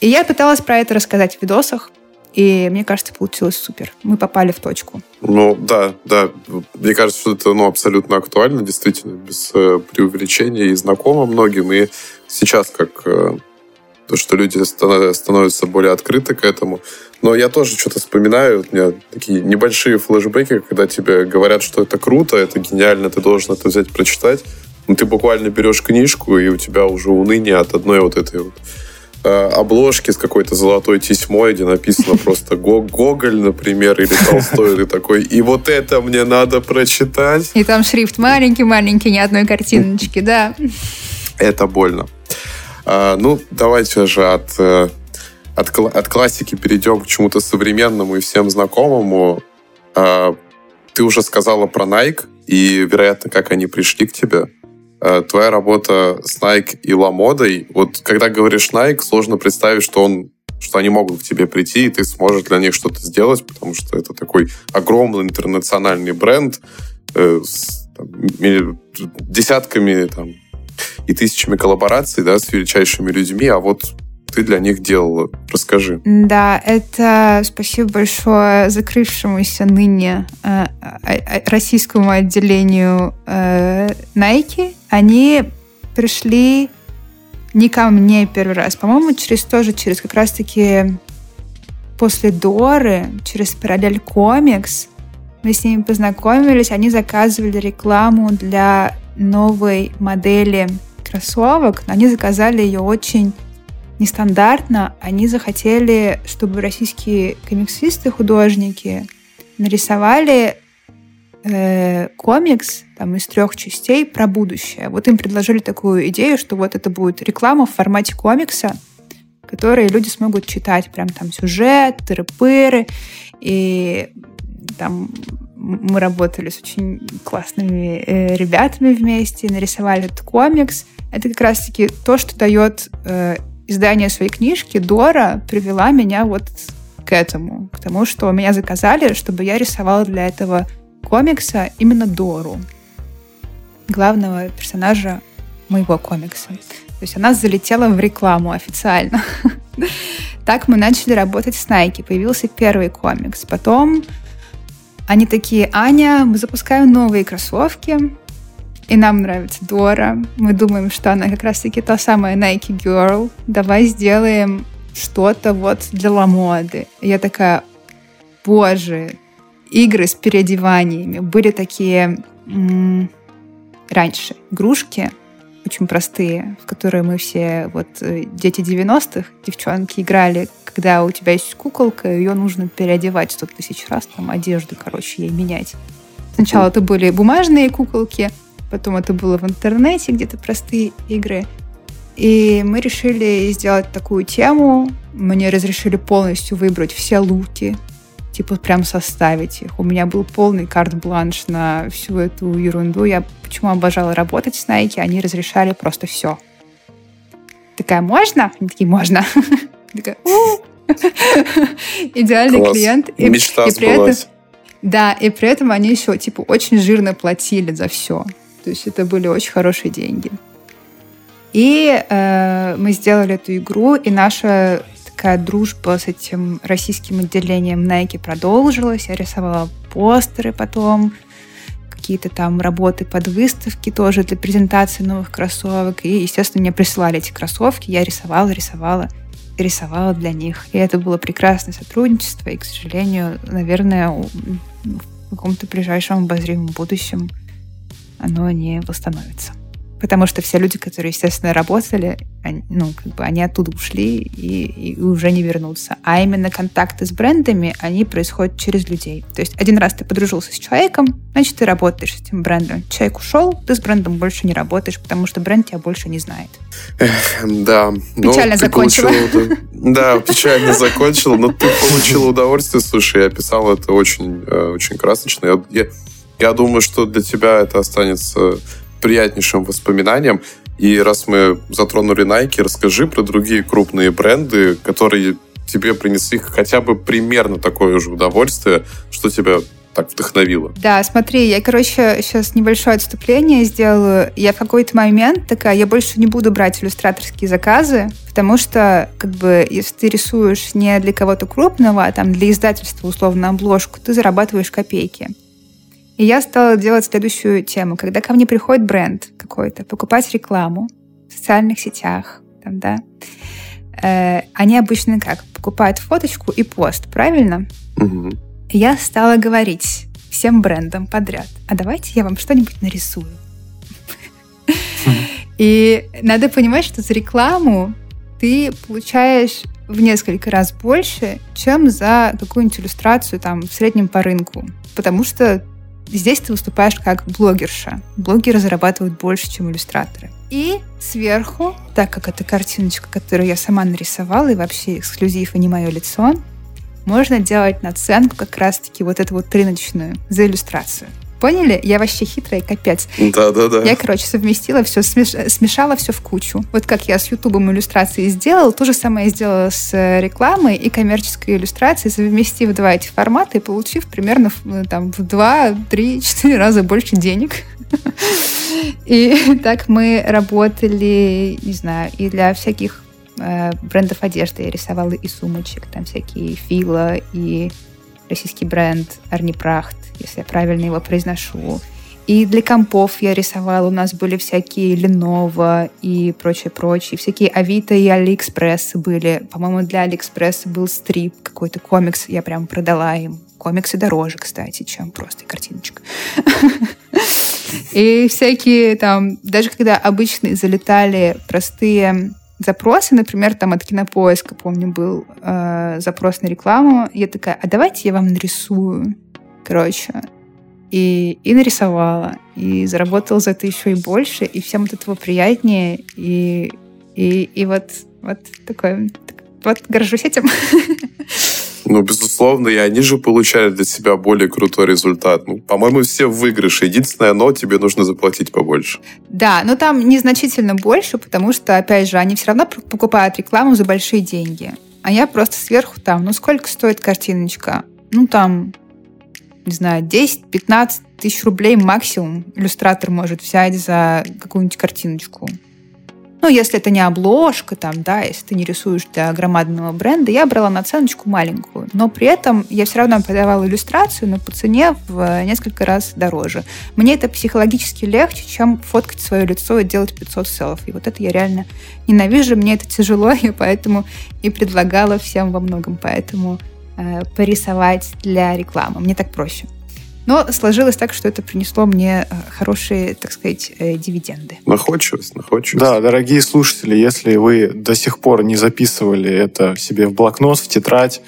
S4: И я пыталась про это рассказать в видосах. И мне кажется, получилось супер. Мы попали в точку.
S3: Ну, да, да. Мне кажется, что это ну, абсолютно актуально, действительно, без э, преувеличения и знакомо многим. И сейчас, как э, то, что люди становятся более открыты к этому. Но я тоже что-то вспоминаю, у меня такие небольшие флешбеки, когда тебе говорят, что это круто, это гениально, ты должен это взять, прочитать. Ну, ты буквально берешь книжку, и у тебя уже уныние от одной вот этой вот Э, обложки с какой-то золотой тесьмой, где написано [LAUGHS] просто Гоголь, например, или Толстой, или такой, и вот это мне надо прочитать.
S4: И там шрифт маленький-маленький, ни одной картиночки, да.
S3: Это больно. А, ну, давайте же от, э, от, от классики перейдем к чему-то современному и всем знакомому. А, ты уже сказала про Nike, и, вероятно, как они пришли к тебе. Э, твоя работа с Nike и Ламодой, вот когда говоришь Nike, сложно представить, что он что они могут к тебе прийти, и ты сможешь для них что-то сделать, потому что это такой огромный интернациональный бренд э, с там, десятками там, и тысячами коллабораций да, с величайшими людьми, а вот ты для них делала. Расскажи.
S4: Да, это спасибо большое закрывшемуся ныне э, российскому отделению э, Nike. Они пришли не ко мне первый раз, по-моему, через тоже, через как раз-таки после Доры, через Параллель Комикс. Мы с ними познакомились, они заказывали рекламу для новой модели кроссовок, но они заказали ее очень нестандартно. Они захотели, чтобы российские комиксисты, художники нарисовали э, комикс там, из трех частей про будущее. Вот им предложили такую идею, что вот это будет реклама в формате комикса, которые люди смогут читать. Прям там сюжет, тыры-пыры. И там мы работали с очень классными э, ребятами вместе, нарисовали этот комикс. Это как раз-таки то, что дает э, издание своей книжки Дора привела меня вот к этому, к тому, что меня заказали, чтобы я рисовала для этого комикса именно Дору, главного персонажа моего комикса. То есть она залетела в рекламу официально. [LAUGHS] Так мы начали работать с Nike. Появился первый комикс. Потом они такие, Аня, мы запускаем новые кроссовки и нам нравится Дора. Мы думаем, что она как раз-таки та самая Nike Girl. Давай сделаем что-то вот для ламоды. Я такая, боже, игры с переодеваниями. Были такие м- раньше игрушки, очень простые, в которые мы все, вот э, дети 90-х, девчонки играли, когда у тебя есть куколка, ее нужно переодевать сто тысяч раз, там одежду, короче, ей менять. Сначала это были бумажные куколки, Потом это было в интернете, где-то простые игры. И мы решили сделать такую тему. Мне разрешили полностью выбрать все луки, типа прям составить их. У меня был полный карт-бланш на всю эту ерунду. Я почему обожала работать с Nike, они разрешали просто все. Такая, можно? Они такие, можно. [LAUGHS] [LAUGHS] Идеальный клиент.
S3: Мечта сбылась.
S4: Да, и при этом они еще, типа, очень жирно платили за все. То есть это были очень хорошие деньги. И э, мы сделали эту игру, и наша такая дружба с этим российским отделением Nike продолжилась. Я рисовала постеры потом, какие-то там работы под выставки тоже для презентации новых кроссовок. И, естественно, мне присылали эти кроссовки, я рисовала, рисовала рисовала для них. И это было прекрасное сотрудничество, и, к сожалению, наверное, в каком-то ближайшем обозримом будущем оно не восстановится. Потому что все люди, которые, естественно, работали, они, ну, как бы они оттуда ушли и, и уже не вернутся. А именно контакты с брендами, они происходят через людей. То есть один раз ты подружился с человеком, значит, ты работаешь с этим брендом. Человек ушел, ты с брендом больше не работаешь, потому что бренд тебя больше не знает.
S3: Эх, да.
S4: Ну, печально закончила.
S3: Получила, да, печально закончила, но ты получила удовольствие. Слушай, я описал это очень, э, очень красочно. Я, я, я думаю, что для тебя это останется приятнейшим воспоминанием. И раз мы затронули Nike, расскажи про другие крупные бренды, которые тебе принесли хотя бы примерно такое же удовольствие, что тебя так вдохновило?
S4: Да, смотри, я, короче, сейчас небольшое отступление сделаю. Я в какой-то момент такая, я больше не буду брать иллюстраторские заказы, потому что, как бы, если ты рисуешь не для кого-то крупного, а там для издательства, условно, обложку, ты зарабатываешь копейки. И я стала делать следующую тему. Когда ко мне приходит бренд какой-то, покупать рекламу в социальных сетях, там, да, э, они обычно как? Покупают фоточку и пост, правильно?
S3: Угу.
S4: Я стала говорить всем брендам подряд, а давайте я вам что-нибудь нарисую. И надо понимать, что за рекламу ты получаешь в несколько раз больше, чем за какую-нибудь иллюстрацию там в среднем по рынку. Потому что Здесь ты выступаешь как блогерша. Блогеры зарабатывают больше, чем иллюстраторы. И сверху, так как это картиночка, которую я сама нарисовала, и вообще эксклюзив, и не мое лицо, можно делать наценку как раз-таки вот эту вот рыночную за иллюстрацию. Поняли? Я вообще хитрая, капец.
S3: Да-да-да.
S4: Я, короче, совместила все, смеш... смешала все в кучу. Вот как я с Ютубом иллюстрации сделала, то же самое я сделала с э, рекламой и коммерческой иллюстрацией, совместив два эти формата и получив примерно э, там, в два, три, [LAUGHS] четыре раза больше денег. [LAUGHS] И так мы работали, не знаю, и для всяких э, брендов одежды я рисовала и сумочек, там всякие Fila и российский бренд Arny Praht, если я правильно его произношу. И для компов я рисовала. У нас были всякие Lenovo и прочее-прочее. Всякие Авито и Алиэкспресс были. По-моему, для Алиэкспресса был strip, какой-то комикс. Я прям продала им. Комиксы дороже, кстати, чем просто картиночка. И всякие там, даже когда обычные залетали простые запросы, например, там от Кинопоиска, помню, был э, запрос на рекламу. Я такая, а давайте я вам нарисую. Короче, и, и нарисовала, и заработала за это еще и больше, и всем от этого приятнее, и, и, и вот, вот такое, вот горжусь этим. [LAUGHS]
S3: Ну, безусловно, и они же получали для себя более крутой результат. Ну, по-моему, все в выигрыше. Единственное, но тебе нужно заплатить побольше.
S4: Да, но там незначительно больше, потому что, опять же, они все равно покупают рекламу за большие деньги. А я просто сверху там, ну сколько стоит картиночка? Ну там, не знаю, 10-15 тысяч рублей максимум иллюстратор может взять за какую-нибудь картиночку. Ну, если это не обложка, там, да, если ты не рисуешь для громадного бренда, я брала наценочку маленькую. Но при этом я все равно подавала иллюстрацию, но по цене в несколько раз дороже. Мне это психологически легче, чем фоткать свое лицо и делать 500 селфи. Вот это я реально ненавижу, мне это тяжело, [LAUGHS] и поэтому и предлагала всем во многом поэтому э, порисовать для рекламы. Мне так проще. Но сложилось так, что это принесло мне э, хорошие, так сказать, э, дивиденды.
S3: Находчивость, находчивость.
S2: Да, дорогие слушатели, если вы до сих пор не записывали это себе в блокнот, в тетрадь,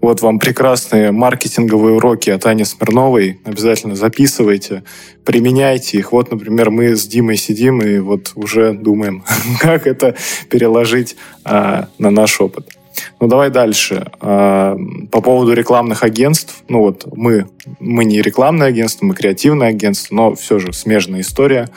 S2: вот вам прекрасные маркетинговые уроки от Ани Смирновой. Обязательно записывайте, применяйте их. Вот, например, мы с Димой сидим и вот уже думаем, [LAUGHS] как это переложить а, на наш опыт. Ну, давай дальше. А, по поводу рекламных агентств. Ну, вот мы, мы не рекламное агентство, мы креативное агентство, но все же смежная история.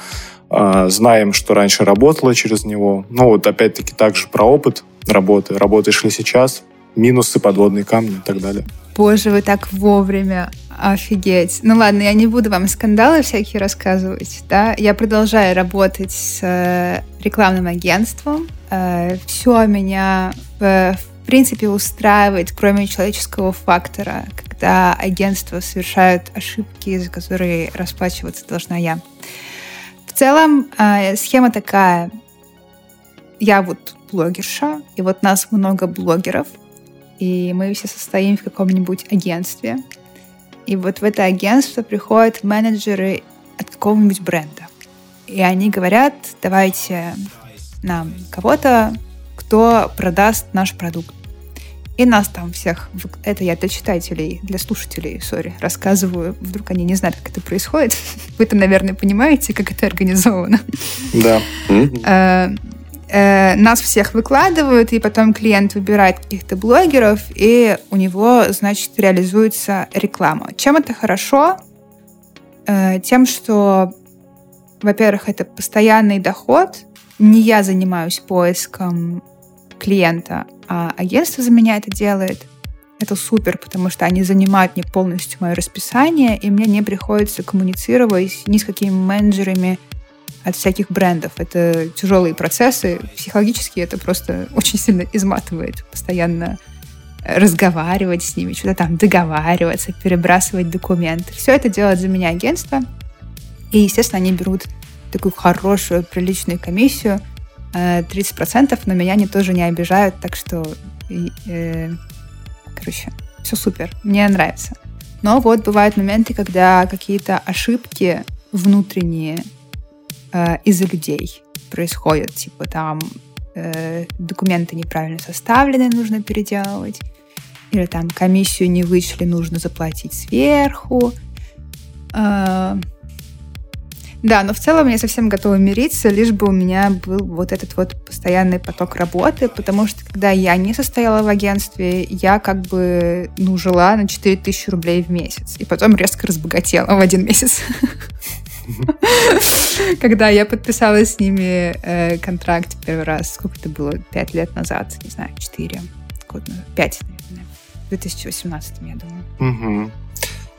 S2: А, знаем, что раньше работало через него. Ну, вот опять-таки также про опыт работы. Работаешь ли сейчас? Минусы, подводные камни и так далее.
S4: Боже, вы так вовремя. Офигеть. Ну ладно, я не буду вам скандалы всякие рассказывать, да. Я продолжаю работать с э, рекламным агентством. Э, Все меня в, в принципе устраивает, кроме человеческого фактора, когда агентства совершают ошибки, за которые расплачиваться должна я. В целом э, схема такая. Я вот блогерша, и вот нас много блогеров, и мы все состоим в каком-нибудь агентстве. И вот в это агентство приходят менеджеры от какого-нибудь бренда. И они говорят, давайте нам кого-то, кто продаст наш продукт. И нас там всех, это я для читателей, для слушателей, сори, рассказываю, вдруг они не знают, как это происходит. [LAUGHS] Вы-то, наверное, понимаете, как это организовано.
S2: Да. [LAUGHS]
S4: Э, нас всех выкладывают, и потом клиент выбирает каких-то блогеров, и у него, значит, реализуется реклама. Чем это хорошо? Э, тем, что, во-первых, это постоянный доход. Не я занимаюсь поиском клиента, а агентство за меня это делает. это супер, потому что они занимают мне полностью мое расписание, и мне не приходится коммуницировать ни с какими менеджерами от всяких брендов. Это тяжелые процессы. Психологически это просто [LAUGHS] очень сильно изматывает. Постоянно разговаривать с ними, что-то там договариваться, перебрасывать документы. Все это делает за меня агентство. И, естественно, они берут такую хорошую, приличную комиссию, 30%, э, но меня они тоже не обижают, так что, э, короче, все супер, мне нравится. Но вот бывают моменты, когда какие-то ошибки внутренние э, из-за людей происходят, типа там э, документы неправильно составлены, нужно переделывать, или там комиссию не вычли, нужно заплатить сверху. Э, да, но в целом я совсем готова мириться, лишь бы у меня был вот этот вот постоянный поток работы, потому что когда я не состояла в агентстве, я как бы, ну, жила на 4000 рублей в месяц, и потом резко разбогатела в один месяц. [LAUGHS] [LAUGHS] Когда я подписала с ними э, контракт первый раз, сколько это было, пять лет назад, не знаю, четыре, пять, наверное, в 2018, я думаю.
S2: Угу.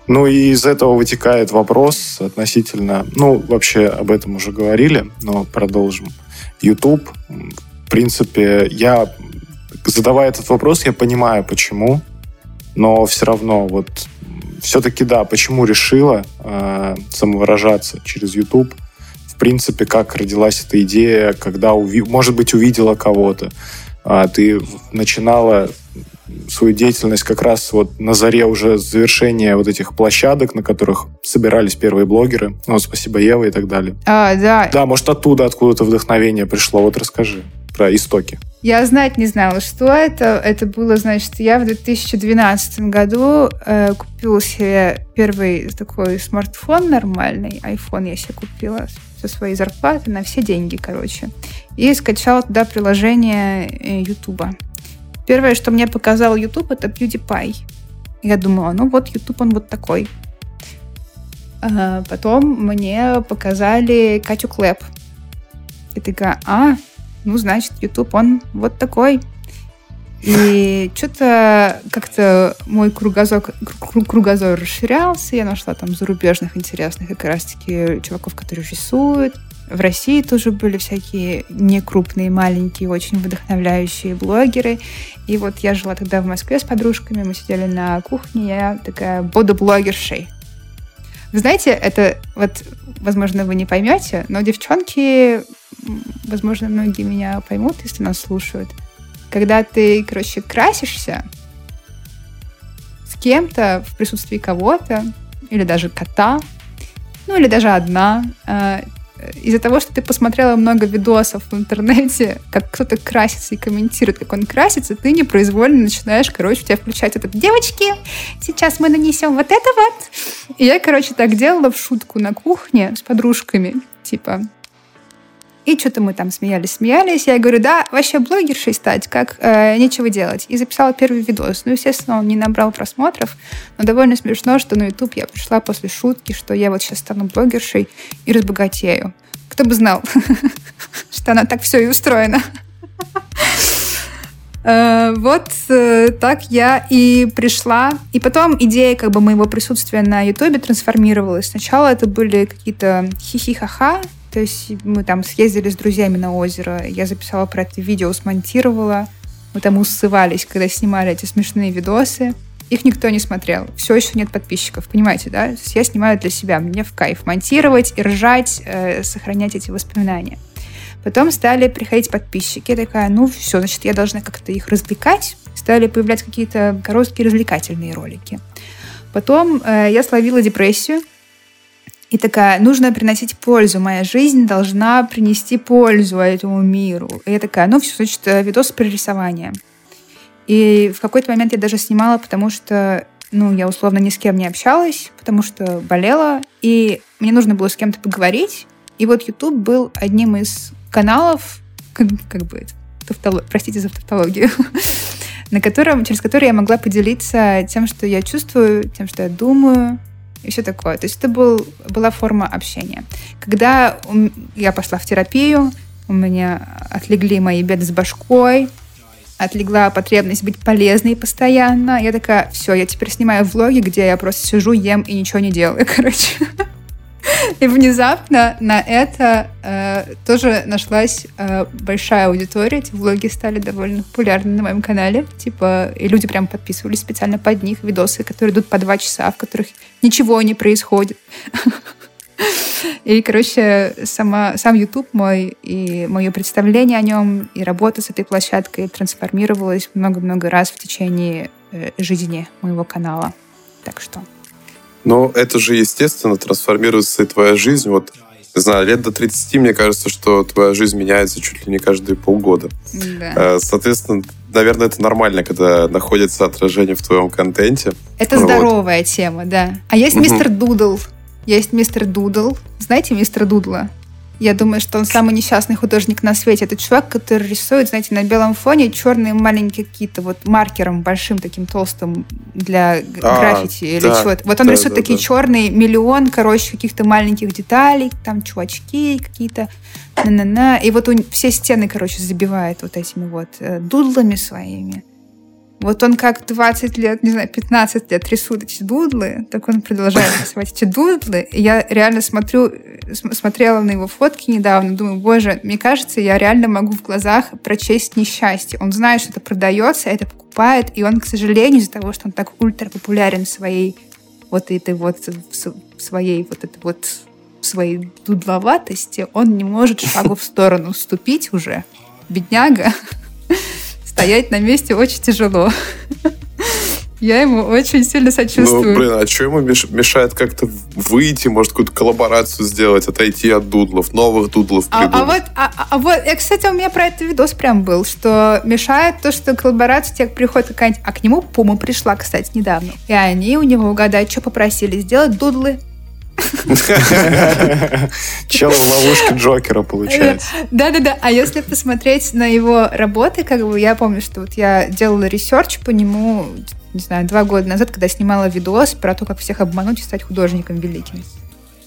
S2: Ну и из этого вытекает вопрос относительно, ну вообще об этом уже говорили, но продолжим. YouTube, в принципе, я задавая этот вопрос, я понимаю, почему, но все равно вот все-таки да, почему решила э, самовыражаться через YouTube? В принципе, как родилась эта идея, когда, уви- может быть, увидела кого-то, а ты начинала свою деятельность как раз вот на заре уже завершения вот этих площадок, на которых собирались первые блогеры. Ну, спасибо, Ева и так далее.
S4: А, да.
S2: Да, может, оттуда откуда-то вдохновение пришло. Вот расскажи про истоки.
S4: Я знать не знала, что это. Это было, значит, я в 2012 году э, купила себе первый такой смартфон нормальный, iPhone я себе купила со своей зарплаты на все деньги, короче. И скачала туда приложение YouTube. Э, Первое, что мне показал YouTube, это PewDiePie. Я думала, ну вот YouTube, он вот такой. А потом мне показали Катю Клэп. И такая, а, ну, значит, YouTube, он вот такой. И что-то как-то мой кругозор, кругозор расширялся. Я нашла там зарубежных интересных как раз-таки чуваков, которые рисуют. В России тоже были всякие некрупные, маленькие, очень вдохновляющие блогеры. И вот я жила тогда в Москве с подружками, мы сидели на кухне, я такая бодоблогершей. Вы знаете, это вот, возможно, вы не поймете, но девчонки, возможно, многие меня поймут, если нас слушают. Когда ты, короче, красишься с кем-то в присутствии кого-то, или даже кота, ну или даже одна, э, из-за того, что ты посмотрела много видосов в интернете, как кто-то красится и комментирует, как он красится, ты непроизвольно начинаешь, короче, у тебя включать этот «Девочки, сейчас мы нанесем вот это вот». И я, короче, так делала в шутку на кухне с подружками, типа, и что-то мы там смеялись-смеялись. Я говорю, да, вообще блогершей стать, как э, нечего делать. И записала первый видос. Ну, естественно, он не набрал просмотров, но довольно смешно, что на YouTube я пришла после шутки, что я вот сейчас стану блогершей и разбогатею. Кто бы знал, [LAUGHS] что она так все и устроена. [LAUGHS] Э, вот э, так я и пришла. И потом идея как бы моего присутствия на Ютубе трансформировалась. Сначала это были какие-то хихи-ха-ха, то есть мы там съездили с друзьями на озеро, я записала про это видео, смонтировала. Мы там усывались, когда снимали эти смешные видосы. Их никто не смотрел. Все еще нет подписчиков, понимаете, да? Я снимаю для себя, мне в кайф монтировать и ржать, э, сохранять эти воспоминания. Потом стали приходить подписчики. Я такая, ну все, значит, я должна как-то их развлекать. Стали появляться какие-то короткие развлекательные ролики. Потом э, я словила депрессию, и такая, нужно приносить пользу. Моя жизнь должна принести пользу этому миру. И я такая, ну все, значит, э, видос про рисование. И в какой-то момент я даже снимала, потому что, ну, я условно ни с кем не общалась, потому что болела, и мне нужно было с кем-то поговорить. И вот YouTube был одним из каналов, как, как бы, тавтолог, простите за тавтологию, [LAUGHS] на котором, через который я могла поделиться тем, что я чувствую, тем, что я думаю, и все такое. То есть это был, была форма общения. Когда я пошла в терапию, у меня отлегли мои беды с башкой, отлегла потребность быть полезной постоянно. Я такая, все, я теперь снимаю влоги, где я просто сижу, ем и ничего не делаю, [LAUGHS] короче. И внезапно на это э, тоже нашлась э, большая аудитория. Эти влоги стали довольно популярны на моем канале. Типа, и люди прям подписывались специально под них видосы, которые идут по два часа, в которых ничего не происходит. И, короче, сама, сам YouTube мой и мое представление о нем и работа с этой площадкой трансформировалась много-много раз в течение э, жизни моего канала. Так что
S3: но это же, естественно, трансформируется и твоя жизнь. Вот, не знаю, лет до 30, мне кажется, что твоя жизнь меняется чуть ли не каждые полгода. Да. Э, соответственно, наверное, это нормально, когда находится отражение в твоем контенте.
S4: Это вот. здоровая тема, да. А есть угу. мистер Дудл. Есть мистер Дудл. Знаете мистера Дудла? Я думаю, что он самый несчастный художник на свете. Это чувак, который рисует, знаете, на белом фоне черные маленькие какие-то вот маркером большим таким толстым для а, граффити или да, чего-то. Вот он да, рисует да, такие да. черные, миллион, короче, каких-то маленьких деталей, там чувачки какие-то, на-на-на. И вот он все стены, короче, забивает вот этими вот э, doodle ами своими. Вот он как 20 лет, не знаю, 15 лет рисует эти дудлы, так он продолжает [LAUGHS] рисовать эти дудлы. И я реально смотрю, смотрела на его фотки недавно, думаю, боже, мне кажется, я реально могу в глазах прочесть несчастье. Он знает, что это продается, это покупает, и он, к сожалению, из-за того, что он так ультра популярен в своей вот этой вот, в своей вот этой вот своей дудловатости, он не может шагу в сторону вступить уже. Бедняга [LAUGHS] стоять на месте очень тяжело. Я ему очень сильно сочувствую.
S3: Ну, блин, а что ему мешает как-то выйти, может, какую-то коллаборацию сделать, отойти от дудлов, новых дудлов
S4: а, а вот, а, а вот, я, кстати, у меня про это видос прям был, что мешает то, что коллаборация тебе приходит какая-нибудь... А к нему Пума пришла, кстати, недавно. И они у него, угадать, что попросили, сделать дудлы [LAUGHS]
S2: Чел в ловушке Джокера, получается.
S4: Да-да-да. А если посмотреть на его работы, как бы я помню, что вот я делала research по нему, не знаю, два года назад, когда снимала видос про то, как всех обмануть и стать художником великим.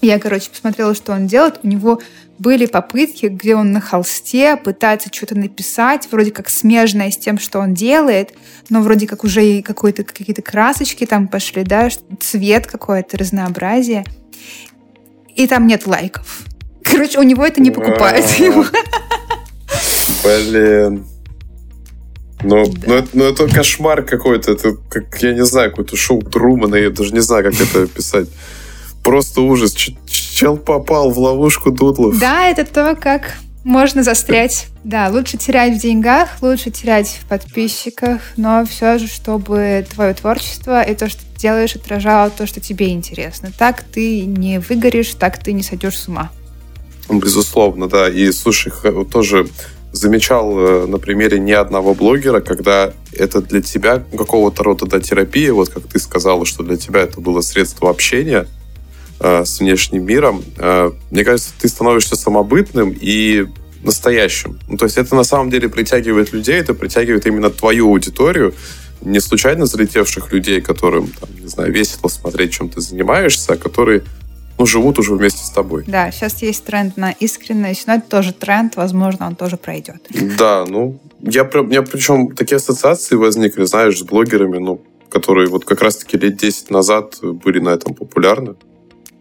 S4: Я, короче, посмотрела, что он делает. У него были попытки, где он на холсте пытается что-то написать, вроде как смежное с тем, что он делает, но вроде как уже и какие-то красочки там пошли, да, цвет какое-то, разнообразие и там нет лайков. Короче, у него это не покупает.
S3: Блин. Ну, да. ну, это, ну, это кошмар какой-то. Это, как, я не знаю, какое-то шоу Трумана. Я даже не знаю, как это описать. Просто ужас. Чел попал в ловушку дудлов.
S4: Да, это то, как можно застрять. Да, лучше терять в деньгах, лучше терять в подписчиках, но все же, чтобы твое творчество и то, что ты делаешь, отражало то, что тебе интересно. Так ты не выгоришь, так ты не сойдешь с ума.
S3: Безусловно, да. И, слушай, тоже замечал э, на примере не одного блогера, когда это для тебя какого-то рода да, терапия, вот как ты сказала, что для тебя это было средство общения, Э, с внешним миром, э, мне кажется, ты становишься самобытным и настоящим. Ну, то есть это на самом деле притягивает людей, это притягивает именно твою аудиторию, не случайно залетевших людей, которым, там, не знаю, весело смотреть, чем ты занимаешься, а которые ну, живут уже вместе с тобой.
S4: Да, сейчас есть тренд на искренность, но это тоже тренд, возможно, он тоже пройдет.
S3: Да, ну, я, у меня причем такие ассоциации возникли, знаешь, с блогерами, ну, которые вот как раз-таки лет 10 назад были на этом популярны.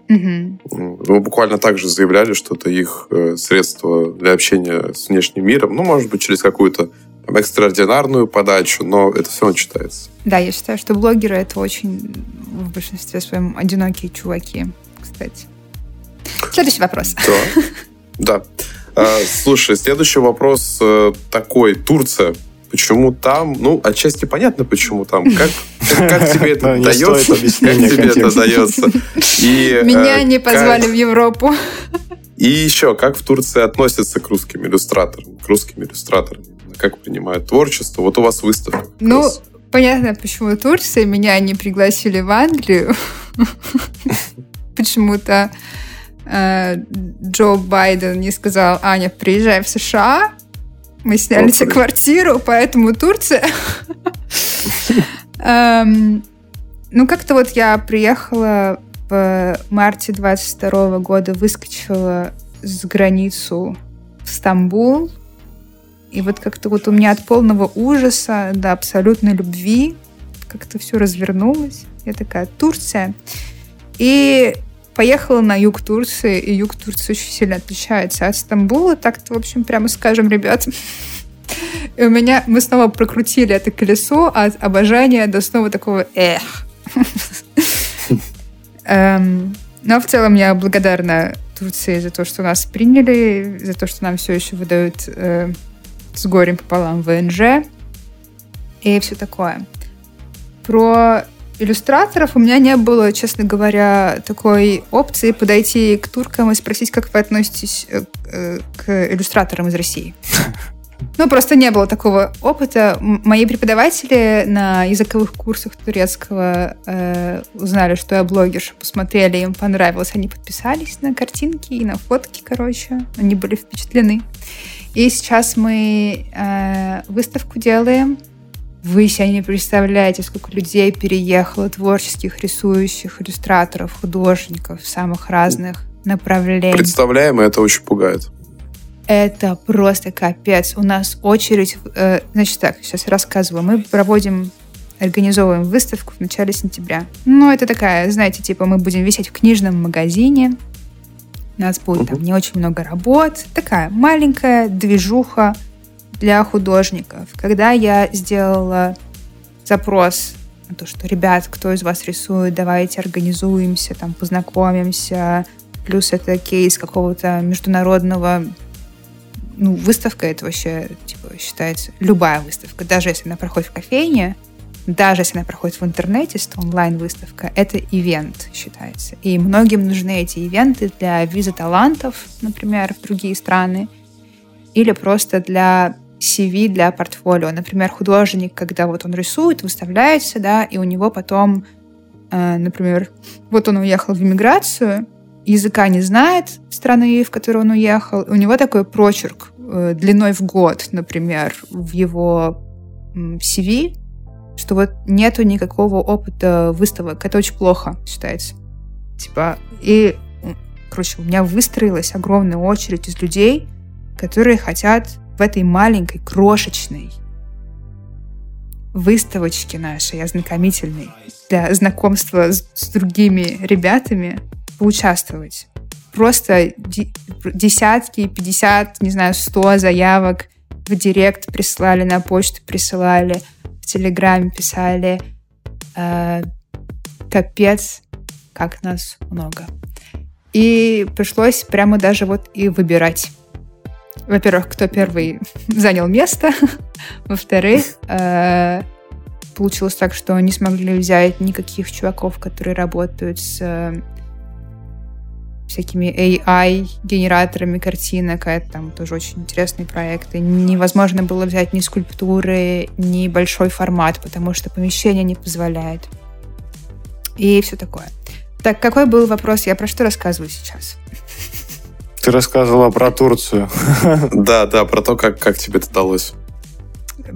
S3: Угу. Мы буквально также заявляли, что это их э, средство для общения с внешним миром. Ну, может быть, через какую-то там, экстраординарную подачу, но это все равно читается.
S4: Да, я считаю, что блогеры это очень в большинстве своем одинокие чуваки, кстати. Следующий вопрос.
S3: Да. Да. А, слушай, следующий вопрос э, такой. Турция. Почему там? Ну, отчасти понятно, почему там. Как, как тебе это [LAUGHS] дается? Как тебе это дается?
S4: И, Меня э, не позвали в Европу.
S3: И еще, как в Турции относятся к русским иллюстраторам? К русским иллюстраторам? Как принимают творчество? Вот у вас выставка.
S4: Ну, понятно, почему Турция. Меня не пригласили в Англию. [LAUGHS] Почему-то э, Джо Байден не сказал, Аня, приезжай в США, мы сняли себе квартиру, поэтому Турция. [LAUGHS] Эм, ну, как-то вот я приехала в марте 22 года, выскочила с границу в Стамбул, И вот как-то вот у меня от полного ужаса до абсолютной любви как-то все развернулось. Я такая, Турция. И поехала на юг Турции, и юг Турции очень сильно отличается от Стамбула. Так-то, в общем, прямо скажем, ребят, [LAUGHS] и у меня мы снова прокрутили это колесо от обожания до снова такого эх. [LAUGHS] Эм, но в целом я благодарна Турции за то, что нас приняли, за то, что нам все еще выдают э, с горем пополам ВНЖ и все такое. Про иллюстраторов у меня не было, честно говоря, такой опции подойти к туркам и спросить, как вы относитесь э, э, к иллюстраторам из России. [LAUGHS] Ну, просто не было такого опыта. Мои преподаватели на языковых курсах турецкого э, узнали, что я блогерша, посмотрели, им понравилось, они подписались на картинки и на фотки, короче. Они были впечатлены. И сейчас мы э, выставку делаем. Вы себе не представляете, сколько людей переехало, творческих, рисующих, иллюстраторов, художников самых разных направлений.
S3: Представляем, и это очень пугает.
S4: Это просто капец. У нас очередь... Э, значит так, сейчас рассказываю. Мы проводим организовываем выставку в начале сентября. Ну, это такая, знаете, типа мы будем висеть в книжном магазине. У нас будет там не очень много работ. Такая маленькая движуха для художников. Когда я сделала запрос на то, что, ребят, кто из вас рисует, давайте организуемся, там, познакомимся. Плюс это кейс какого-то международного ну, выставка это вообще типа, считается любая выставка, даже если она проходит в кофейне, даже если она проходит в интернете, то онлайн-выставка, это ивент считается. И многим нужны эти ивенты для визы талантов, например, в другие страны, или просто для CV, для портфолио. Например, художник, когда вот он рисует, выставляется, да, и у него потом, э, например, вот он уехал в иммиграцию, языка не знает страны, в которую он уехал. У него такой прочерк э, длиной в год, например, в его CV, что вот нету никакого опыта выставок. Это очень плохо считается. Типа, и, короче, у меня выстроилась огромная очередь из людей, которые хотят в этой маленькой, крошечной выставочке нашей ознакомительной для знакомства с, с другими ребятами поучаствовать. Просто десятки, пятьдесят, не знаю, сто заявок в директ прислали, на почту присылали, в Телеграме писали. Э, капец, как нас много. И пришлось прямо даже вот и выбирать. Во-первых, кто первый занял место. [LAUGHS] Во-вторых, э, получилось так, что не смогли взять никаких чуваков, которые работают с всякими AI-генераторами картинок. Это там тоже очень интересные проекты. Невозможно было взять ни скульптуры, ни большой формат, потому что помещение не позволяет. И все такое. Так, какой был вопрос? Я про что рассказываю сейчас?
S2: Ты рассказывала про Турцию. [LAUGHS]
S3: Да, да, про то, как, как тебе это удалось.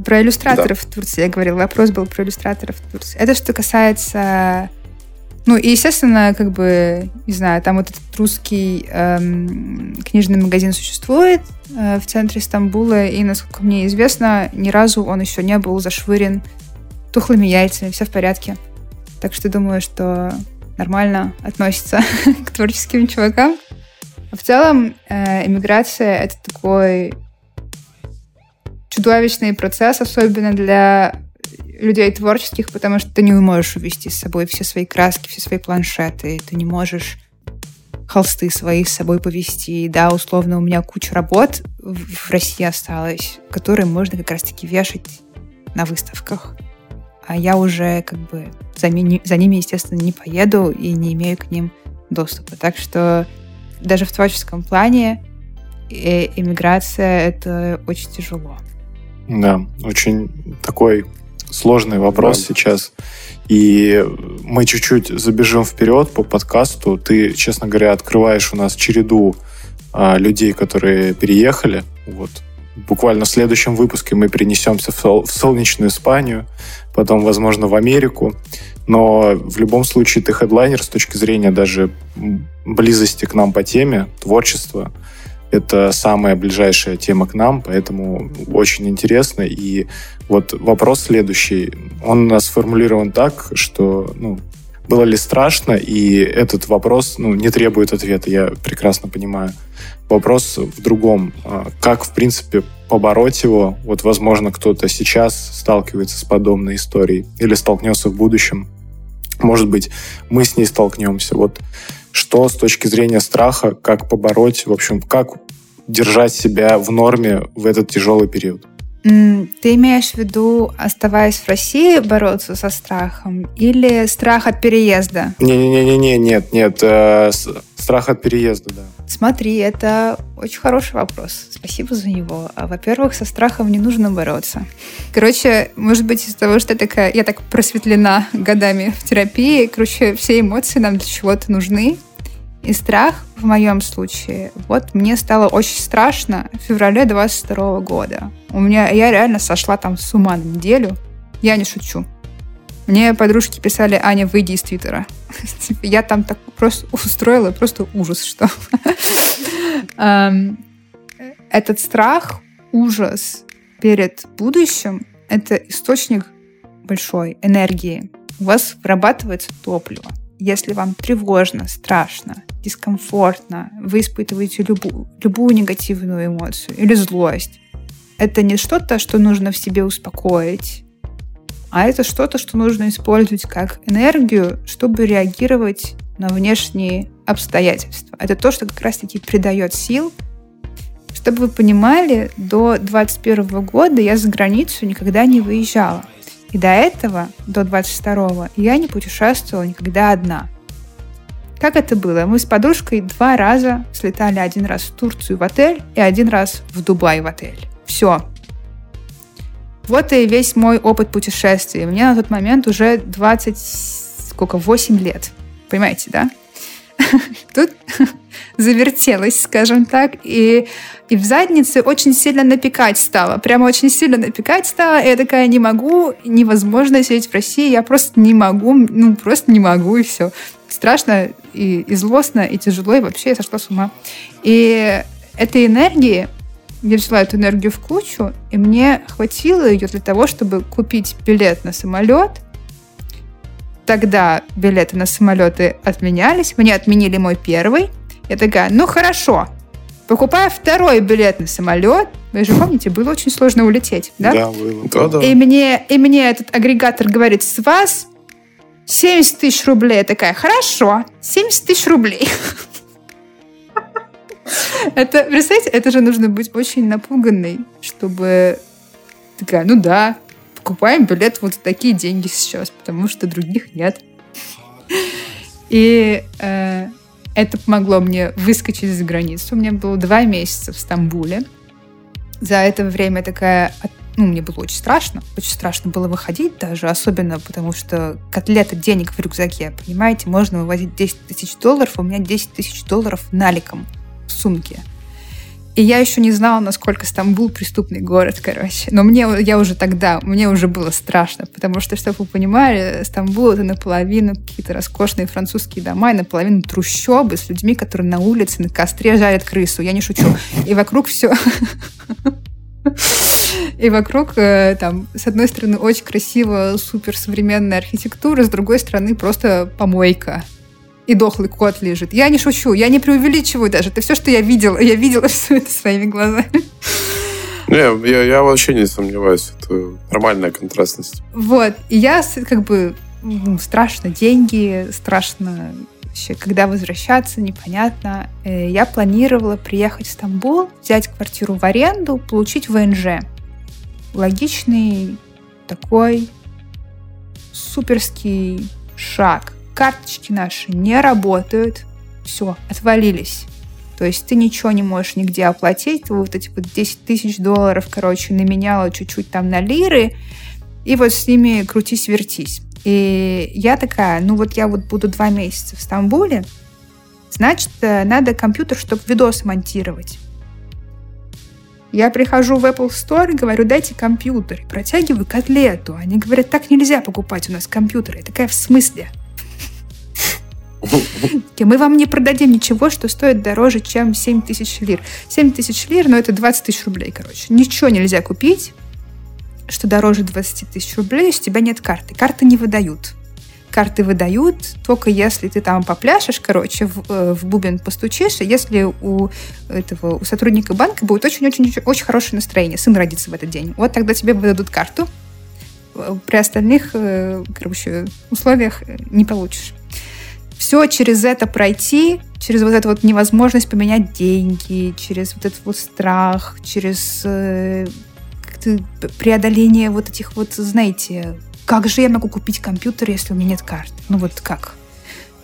S4: Про иллюстраторов да. в Турции я говорила. Вопрос был про иллюстраторов в Турции. Это что касается ну, и, естественно, как бы, не знаю, там вот этот русский эм, книжный магазин существует э, в центре Стамбула, и, насколько мне известно, ни разу он еще не был зашвырен тухлыми яйцами, все в порядке. Так что думаю, что нормально относится [LAUGHS] к творческим чувакам. В целом, э, эмиграция — это такой чудовищный процесс, особенно для людей творческих, потому что ты не можешь увести с собой все свои краски, все свои планшеты, ты не можешь холсты свои с собой повести. Да, условно, у меня куча работ в России осталось, которые можно как раз-таки вешать на выставках. А я уже как бы за, ми- за ними, естественно, не поеду и не имею к ним доступа. Так что даже в творческом плане э это очень тяжело.
S2: Да, очень такой сложный вопрос да. сейчас. И мы чуть-чуть забежим вперед по подкасту. Ты, честно говоря, открываешь у нас череду а, людей, которые переехали. Вот. Буквально в следующем выпуске мы перенесемся в, сол- в солнечную Испанию, потом, возможно, в Америку. Но в любом случае ты хедлайнер с точки зрения даже близости к нам по теме, творчества. Это самая ближайшая тема к нам, поэтому очень интересно. И вот вопрос следующий. Он у нас сформулирован так, что ну, было ли страшно, и этот вопрос ну, не требует ответа, я прекрасно понимаю. Вопрос в другом. А, как, в принципе, побороть его? Вот, возможно, кто-то сейчас сталкивается с подобной историей или столкнется в будущем. Может быть, мы с ней столкнемся. Вот что с точки зрения страха, как побороть, в общем, как держать себя в норме в этот тяжелый период?
S4: Ты имеешь в виду, оставаясь в России, бороться со страхом? Или страх от переезда?
S2: Не-не-не, нет, нет. Э, страх от переезда, да.
S4: Смотри, это очень хороший вопрос. Спасибо за него. А, во-первых, со страхом не нужно бороться. Короче, может быть, из-за того, что я такая, я так просветлена годами в терапии, короче, все эмоции нам для чего-то нужны. И страх в моем случае, вот мне стало очень страшно в феврале 22 года. У меня, я реально сошла там с ума на неделю. Я не шучу. Мне подружки писали, Аня, выйди из Твиттера. [LAUGHS] Я там так просто устроила, просто ужас, что... [LAUGHS] Этот страх, ужас перед будущим — это источник большой энергии. У вас вырабатывается топливо. Если вам тревожно, страшно, дискомфортно, вы испытываете любую, любую негативную эмоцию или злость, это не что-то, что нужно в себе успокоить, а это что-то, что нужно использовать как энергию, чтобы реагировать на внешние обстоятельства. Это то, что как раз-таки придает сил. Чтобы вы понимали, до 21 года я за границу никогда не выезжала. И до этого, до 22 я не путешествовала никогда одна. Как это было? Мы с подружкой два раза слетали один раз в Турцию в отель и один раз в Дубай в отель. Все. Вот и весь мой опыт путешествий. Мне на тот момент уже 20, сколько, 8 лет. Понимаете, да? [LAUGHS] Тут завертелась, скажем так, и, и в заднице очень сильно напекать стало. Прямо очень сильно напекать стало. И я такая, не могу, невозможно сидеть в России, я просто не могу, ну, просто не могу, и все. Страшно, и, и злостно, и тяжело, и вообще я сошла с ума. И этой энергии я взяла эту энергию в кучу, и мне хватило ее для того, чтобы купить билет на самолет. Тогда билеты на самолеты отменялись. Мне отменили мой первый. Я такая, ну хорошо, покупаю второй билет на самолет. Вы же помните, было очень сложно улететь, да?
S2: Да, было. Да,
S3: да.
S4: И мне, и мне этот агрегатор говорит, с вас 70 тысяч рублей. Я такая, хорошо, 70 тысяч рублей. [LAUGHS] Это, представляете, это же нужно быть очень напуганной, чтобы такая, ну да, покупаем билет вот за такие деньги сейчас, потому что других нет. И э, это помогло мне выскочить за границу. У меня было два месяца в Стамбуле. За это время такая... Ну, мне было очень страшно. Очень страшно было выходить даже, особенно потому что котлета денег в рюкзаке, понимаете? Можно вывозить 10 тысяч долларов, а у меня 10 тысяч долларов наликом в сумке. И я еще не знала, насколько Стамбул преступный город, короче. Но мне, я уже тогда, мне уже было страшно, потому что, чтобы вы понимали, Стамбул — это наполовину какие-то роскошные французские дома, и наполовину трущобы с людьми, которые на улице на костре жарят крысу. Я не шучу. И вокруг все... [LAUGHS] И вокруг э, там, с одной стороны, очень красивая, суперсовременная архитектура, с другой стороны, просто помойка и дохлый кот лежит. Я не шучу, я не преувеличиваю даже. Это все, что я видела. Я видела [LAUGHS] все это своими глазами.
S3: Не, я, я вообще не сомневаюсь. Это нормальная контрастность.
S4: Вот. И я как бы ну, страшно деньги, страшно вообще, когда возвращаться, непонятно. Э, я планировала приехать в Стамбул, взять квартиру в аренду, получить ВНЖ. Логичный такой суперский шаг карточки наши не работают, все, отвалились. То есть ты ничего не можешь нигде оплатить, вот эти вот 10 тысяч долларов, короче, наменяла чуть-чуть там на лиры, и вот с ними крутись-вертись. И я такая, ну вот я вот буду два месяца в Стамбуле, значит, э, надо компьютер, чтобы видос монтировать. Я прихожу в Apple Store и говорю, дайте компьютер. Протягиваю котлету. Они говорят, так нельзя покупать у нас компьютеры. Я такая, в смысле? Мы вам не продадим ничего, что стоит дороже, чем 7 тысяч лир. 7 тысяч лир, ну это 20 тысяч рублей, короче. Ничего нельзя купить, что дороже 20 тысяч рублей, если у тебя нет карты. Карты не выдают. Карты выдают только если ты там попляшешь, короче, в, э, в бубен постучишь, и если у этого у сотрудника банка будет очень-очень очень хорошее настроение, сын родится в этот день. Вот тогда тебе выдадут карту. При остальных, э, короче, условиях не получишь все через это пройти, через вот эту вот невозможность поменять деньги, через вот этот вот страх, через э, преодоление вот этих вот, знаете, как же я могу купить компьютер, если у меня нет карты? Ну вот как?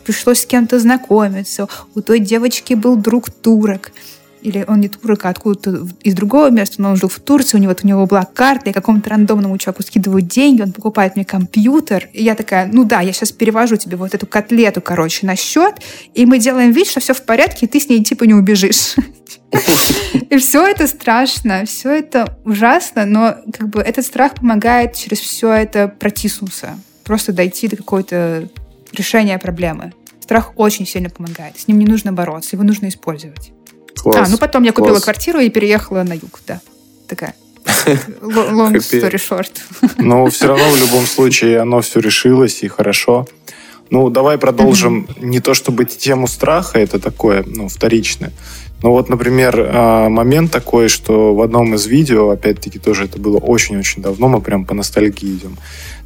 S4: Пришлось с кем-то знакомиться. У той девочки был друг турок или он не турок, а откуда-то из другого места, но он жил в Турции, у него, вот у него была карта, я какому-то рандомному человеку скидываю деньги, он покупает мне компьютер, и я такая, ну да, я сейчас перевожу тебе вот эту котлету, короче, на счет, и мы делаем вид, что все в порядке, и ты с ней типа не убежишь. И все это страшно, все это ужасно, но как бы этот страх помогает через все это протиснуться, просто дойти до какой-то решения проблемы. Страх очень сильно помогает. С ним не нужно бороться, его нужно использовать. Класс. А, ну потом я купила класс. квартиру и переехала на юг, да. Такая. [LAUGHS] Long story short. [LAUGHS]
S2: Но все равно в любом случае оно все решилось и хорошо. Ну, давай продолжим mm-hmm. не то чтобы тему страха, это такое, ну, вторичное. Но вот, например, а, момент такой, что в одном из видео, опять-таки тоже это было очень-очень давно, мы прям по ностальгии идем,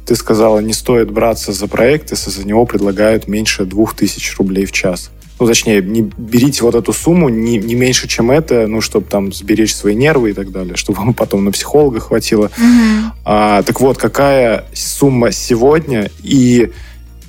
S2: ты сказала, не стоит браться за проект, если за него предлагают меньше двух тысяч рублей в час ну, точнее, не берите вот эту сумму не, не меньше, чем это, ну, чтобы там сберечь свои нервы и так далее, чтобы вам потом на психолога хватило. Mm-hmm. А, так вот, какая сумма сегодня и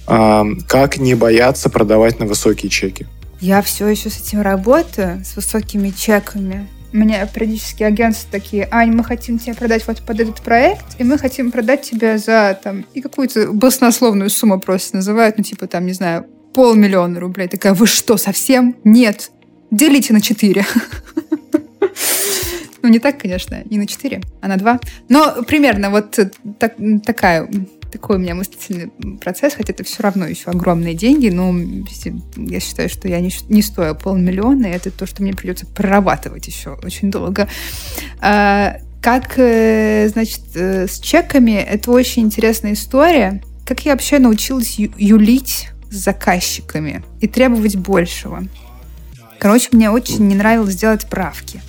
S2: а, как не бояться продавать на высокие чеки?
S4: Я все еще с этим работаю, с высокими чеками. У меня периодически агентства такие, Ань, мы хотим тебе продать вот под этот проект, и мы хотим продать тебе за там и какую-то баснословную сумму просто называют, ну типа там, не знаю, полмиллиона рублей. Такая, вы что, совсем? Нет. Делите на 4. [LAUGHS] Ну, не так, конечно, не на 4, а на 2. Но примерно вот так, такая такой у меня мыслительный процесс, хотя это все равно еще огромные деньги, но я считаю, что я не, не стою полмиллиона, и это то, что мне придется прорабатывать еще очень долго. А, как, э, значит, э, с чеками, это очень интересная история. Как я вообще научилась юлить с заказчиками и требовать большего. Короче, мне очень не нравилось делать правки.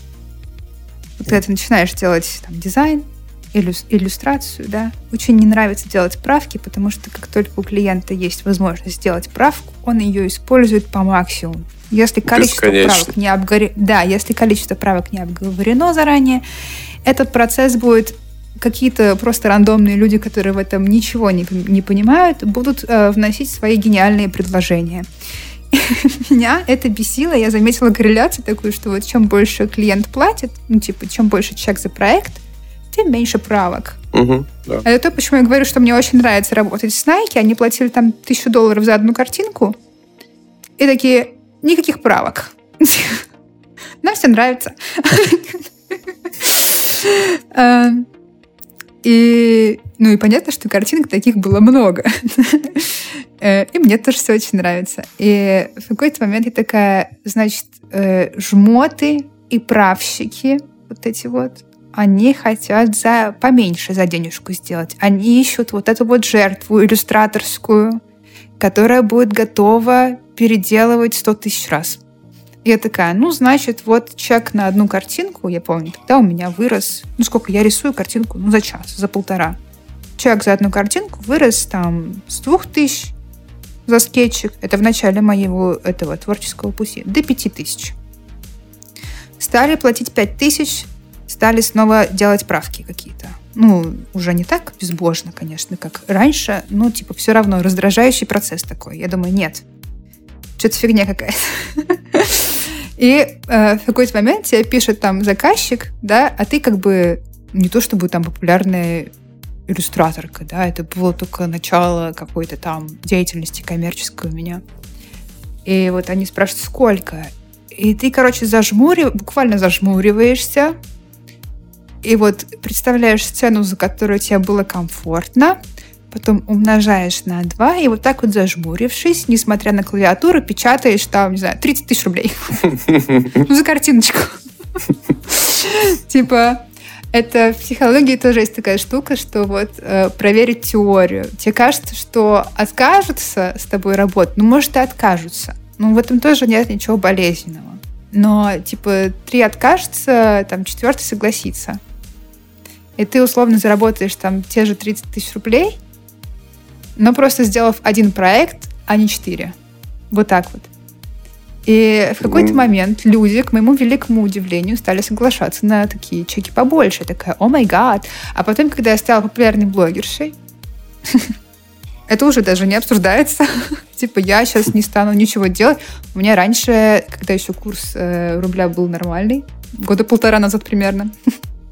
S4: Вот когда ты начинаешь делать там, дизайн, иллюстрацию, да, очень не нравится делать правки, потому что как только у клиента есть возможность сделать правку, он ее использует по максимуму. Если количество правок не обговорено, да, если количество правок не обговорено заранее, этот процесс будет какие-то просто рандомные люди, которые в этом ничего не, не понимают, будут э, вносить свои гениальные предложения. [LAUGHS] Меня это бесило, я заметила корреляцию такую, что вот чем больше клиент платит, ну, типа, чем больше чек за проект, тем меньше правок.
S3: Угу, да.
S4: Это то, почему я говорю, что мне очень нравится работать с Nike. Они платили там тысячу долларов за одну картинку. И такие, никаких правок. [LAUGHS] Нам все нравится. [LAUGHS] И, ну и понятно, что картинок таких было много. [LAUGHS] Э, и мне тоже все очень нравится. И в какой-то момент я такая, значит, э, жмоты и правщики, вот эти вот, они хотят за поменьше за денежку сделать. Они ищут вот эту вот жертву иллюстраторскую, которая будет готова переделывать сто тысяч раз. Я такая, ну, значит, вот чек на одну картинку, я помню, тогда у меня вырос, ну, сколько я рисую картинку, ну, за час, за полтора. Чек за одну картинку вырос там с двух тысяч за скетчик, это в начале моего этого творческого пути, до пяти тысяч. Стали платить пять тысяч, стали снова делать правки какие-то. Ну, уже не так безбожно, конечно, как раньше, но, типа, все равно раздражающий процесс такой. Я думаю, нет, что-то фигня какая-то. [LAUGHS] И э, в какой-то момент тебе пишет там заказчик, да, а ты как бы не то чтобы там популярная иллюстраторка, да, это было только начало какой-то там деятельности коммерческой у меня. И вот они спрашивают, сколько? И ты, короче, зажмурив... буквально зажмуриваешься, и вот представляешь сцену, за которую тебе было комфортно, потом умножаешь на 2, и вот так вот зажмурившись, несмотря на клавиатуру, печатаешь там, не знаю, 30 тысяч рублей. Ну, [LAUGHS] за картиночку. Типа, это в психологии тоже есть такая штука, что вот э, проверить теорию. Тебе кажется, что откажутся с тобой работать, ну, может, и откажутся. Ну, в этом тоже нет ничего болезненного. Но, типа, три откажется, там, четвертый согласится. И ты условно заработаешь там те же 30 тысяч рублей, но просто сделав один проект, а не четыре. Вот так вот. И в какой-то момент люди, к моему великому удивлению, стали соглашаться на такие чеки побольше. Я такая, о май гад. А потом, когда я стала популярной блогершей, [LAUGHS] это уже даже не обсуждается. [LAUGHS] типа, я сейчас не стану ничего делать. У меня раньше, когда еще курс э, рубля был нормальный, года полтора назад примерно,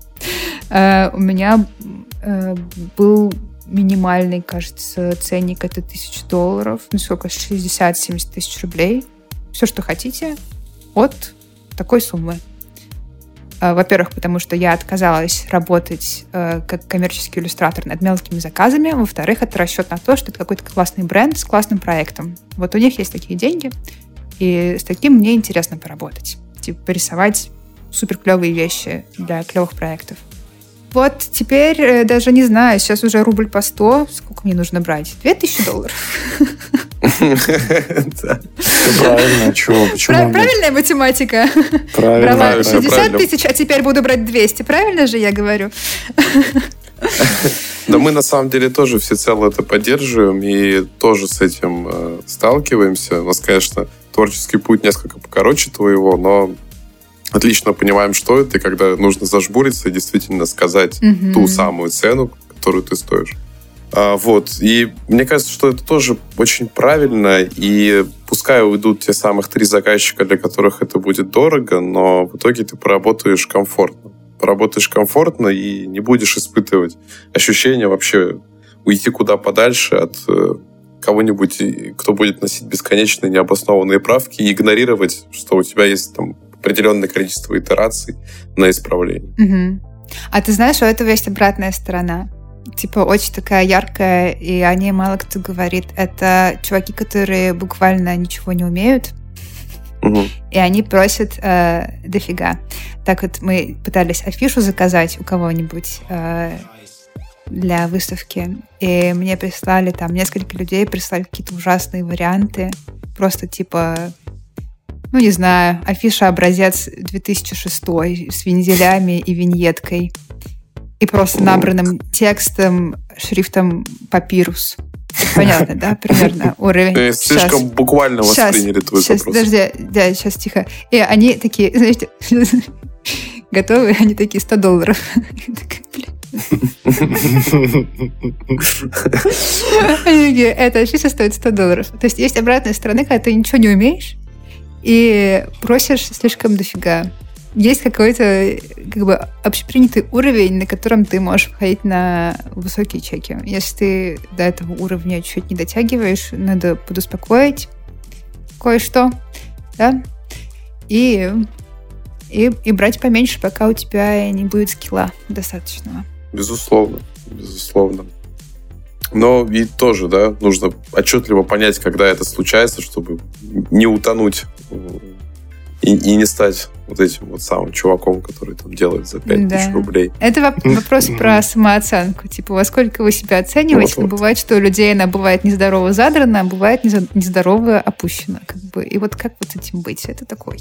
S4: [LAUGHS] э, у меня э, был минимальный, кажется, ценник это тысяч долларов, ну сколько, 60-70 тысяч рублей. Все, что хотите, от такой суммы. Э, во-первых, потому что я отказалась работать э, как коммерческий иллюстратор над мелкими заказами. Во-вторых, это расчет на то, что это какой-то классный бренд с классным проектом. Вот у них есть такие деньги, и с таким мне интересно поработать. Типа порисовать супер клевые вещи для клевых проектов. Вот теперь э, даже не знаю, сейчас уже рубль по 100. Сколько мне нужно брать? 2000 долларов. [LAUGHS]
S2: Правильно, чего? Почему?
S4: Правильная математика.
S2: Правильно.
S4: Брала 60 тысяч, а теперь буду брать 200. Правильно же я говорю? [LAUGHS]
S3: Да мы на самом деле тоже всецело это поддерживаем и тоже с этим э, сталкиваемся. У нас, конечно, творческий путь несколько покороче твоего, но отлично понимаем, что это, и когда нужно зажмуриться и действительно сказать mm-hmm. ту самую цену, которую ты стоишь. А, вот. И мне кажется, что это тоже очень правильно, и пускай уйдут те самых три заказчика, для которых это будет дорого, но в итоге ты поработаешь комфортно. Поработаешь комфортно и не будешь испытывать ощущение вообще уйти куда подальше от э, кого-нибудь, кто будет носить бесконечные необоснованные правки и игнорировать, что у тебя есть там определенное количество итераций на исправление.
S4: Угу. А ты знаешь, у этого есть обратная сторона типа очень такая яркая, и о ней мало кто говорит. Это чуваки, которые буквально ничего не умеют, угу. и они просят э, дофига. Так вот мы пытались афишу заказать у кого-нибудь э, для выставки, и мне прислали там несколько людей прислали какие-то ужасные варианты, просто типа ну, не знаю, афиша образец 2006 с вензелями и виньеткой и просто набранным текстом, шрифтом папирус. Понятно, да, примерно [LAUGHS] уровень.
S3: Слишком сейчас. буквально восприняли твой
S4: сейчас,
S3: вопрос.
S4: Подожди, да, сейчас тихо. И они такие, знаете, [LAUGHS] готовы, они такие 100 долларов. [LAUGHS] Эта афиша стоит 100 долларов. То есть есть обратная сторона, когда ты ничего не умеешь и просишь слишком дофига есть какой-то как бы общепринятый уровень, на котором ты можешь входить на высокие чеки. Если ты до этого уровня чуть не дотягиваешь, надо подуспокоить кое-что, да, и, и, и брать поменьше, пока у тебя не будет скилла достаточного.
S3: Безусловно, безусловно. Но и тоже, да, нужно отчетливо понять, когда это случается, чтобы не утонуть и, и не стать вот этим вот самым чуваком, который там делает за 5 да. тысяч рублей.
S4: Это [LAUGHS] вопрос про самооценку. Типа, во сколько вы себя оцениваете? Вот, вот. Бывает, что у людей она бывает нездорово задрана, а бывает нездорово опущена. Как бы. И вот как вот этим быть? Это такой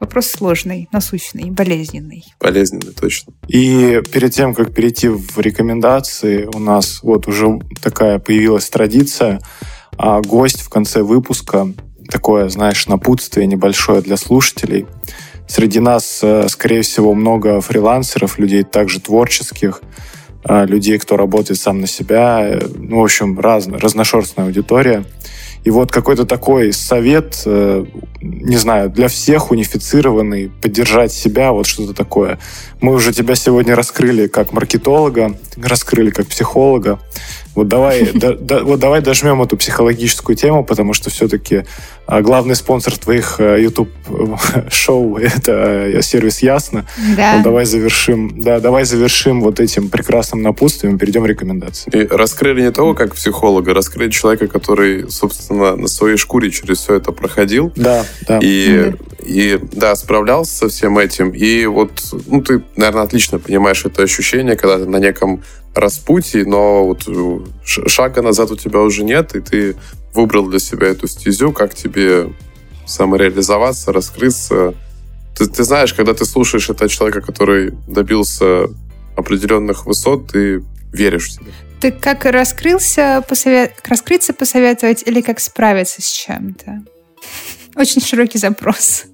S4: вопрос сложный, насущный, болезненный.
S3: Болезненный, точно.
S2: И перед тем, как перейти в рекомендации, у нас вот уже такая появилась традиция. А гость в конце выпуска такое, знаешь, напутствие небольшое для слушателей. Среди нас, э, скорее всего, много фрилансеров, людей также творческих, э, людей, кто работает сам на себя. Э, ну, в общем, раз, разношерстная аудитория. И вот какой-то такой совет, не знаю, для всех унифицированный, поддержать себя, вот что-то такое. Мы уже тебя сегодня раскрыли как маркетолога, раскрыли как психолога. Вот давай, да, да, вот давай дожмем эту психологическую тему, потому что все-таки а, главный спонсор твоих э, YouTube-шоу э, это э, сервис Ясно. Да. Вот давай завершим, да, давай завершим вот этим прекрасным напутствием, перейдем к рекомендации.
S3: И раскрыли не того, как психолога, раскрыли человека, который, собственно, на своей шкуре через все это проходил.
S2: Да, да.
S3: И, и да, справлялся со всем этим. И вот, ну, ты, наверное, отлично понимаешь это ощущение, когда ты на неком распутье, но вот шага назад у тебя уже нет, и ты выбрал для себя эту стезю, как тебе самореализоваться, раскрыться. Ты, ты знаешь, когда ты слушаешь этого человека, который добился определенных высот, ты веришь в себя.
S4: Ты как раскрылся, посовет... раскрыться посоветовать или как справиться с чем-то? Очень широкий запрос.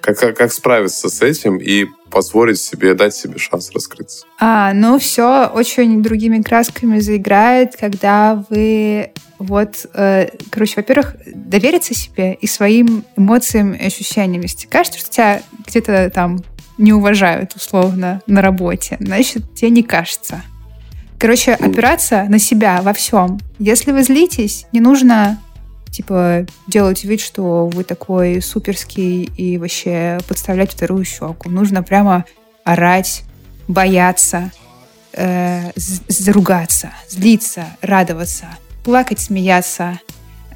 S3: Как, как, как справиться с этим и позволить себе, дать себе шанс раскрыться?
S4: А, ну все очень другими красками заиграет, когда вы вот, э, короче, во-первых, довериться себе и своим эмоциям и ощущениям. Если кажется, что тебя где-то там не уважают условно на работе, значит, тебе не кажется. Короче, опираться на себя во всем. Если вы злитесь, не нужно типа делать вид, что вы такой суперский и вообще подставлять вторую щеку. Нужно прямо орать, бояться, э, заругаться, злиться, радоваться, плакать, смеяться.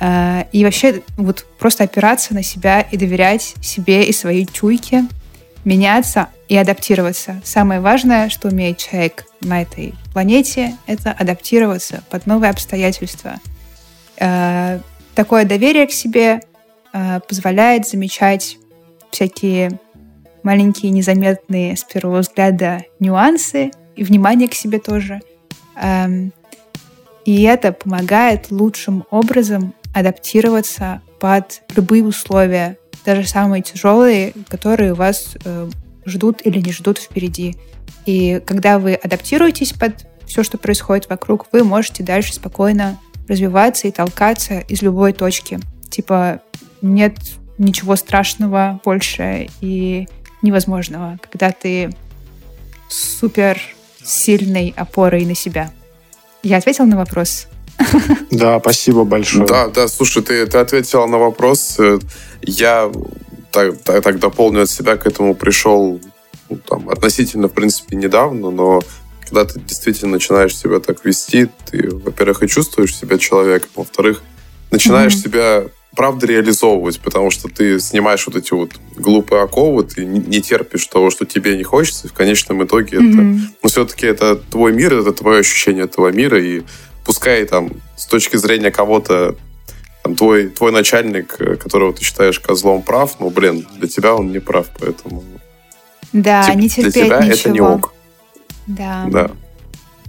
S4: Э, и вообще вот просто опираться на себя и доверять себе и своей чуйке, меняться и адаптироваться. Самое важное, что умеет человек на этой планете, это адаптироваться под новые обстоятельства. Э, такое доверие к себе э, позволяет замечать всякие маленькие, незаметные с первого взгляда нюансы и внимание к себе тоже. Эм, и это помогает лучшим образом адаптироваться под любые условия, даже самые тяжелые, которые вас э, ждут или не ждут впереди. И когда вы адаптируетесь под все, что происходит вокруг, вы можете дальше спокойно развиваться и толкаться из любой точки. Типа нет ничего страшного больше и невозможного, когда ты супер сильной опорой на себя. Я ответила на вопрос? [LAUGHS]
S2: Да, спасибо большое.
S3: Да, да, слушай, ты, ты ответила на вопрос. Я так, так, так дополню от себя, к этому пришел ну, там, относительно, в принципе, недавно, но когда ты действительно начинаешь себя так вести, ты, во-первых, и чувствуешь себя человеком, во-вторых, начинаешь mm-hmm. себя правда реализовывать, потому что ты снимаешь вот эти вот глупые оковы, ты не терпишь того, что тебе не хочется, и в конечном итоге mm-hmm. это... Ну, все-таки это твой мир, это твое ощущение этого мира, и пускай там с точки зрения кого-то там, твой, твой начальник, э, которого ты считаешь козлом, прав, но, блин, для тебя он не прав, поэтому...
S4: Да, Тип, не терпеть
S3: Для тебя
S4: ничего.
S3: это не ок.
S4: Да.
S3: Да.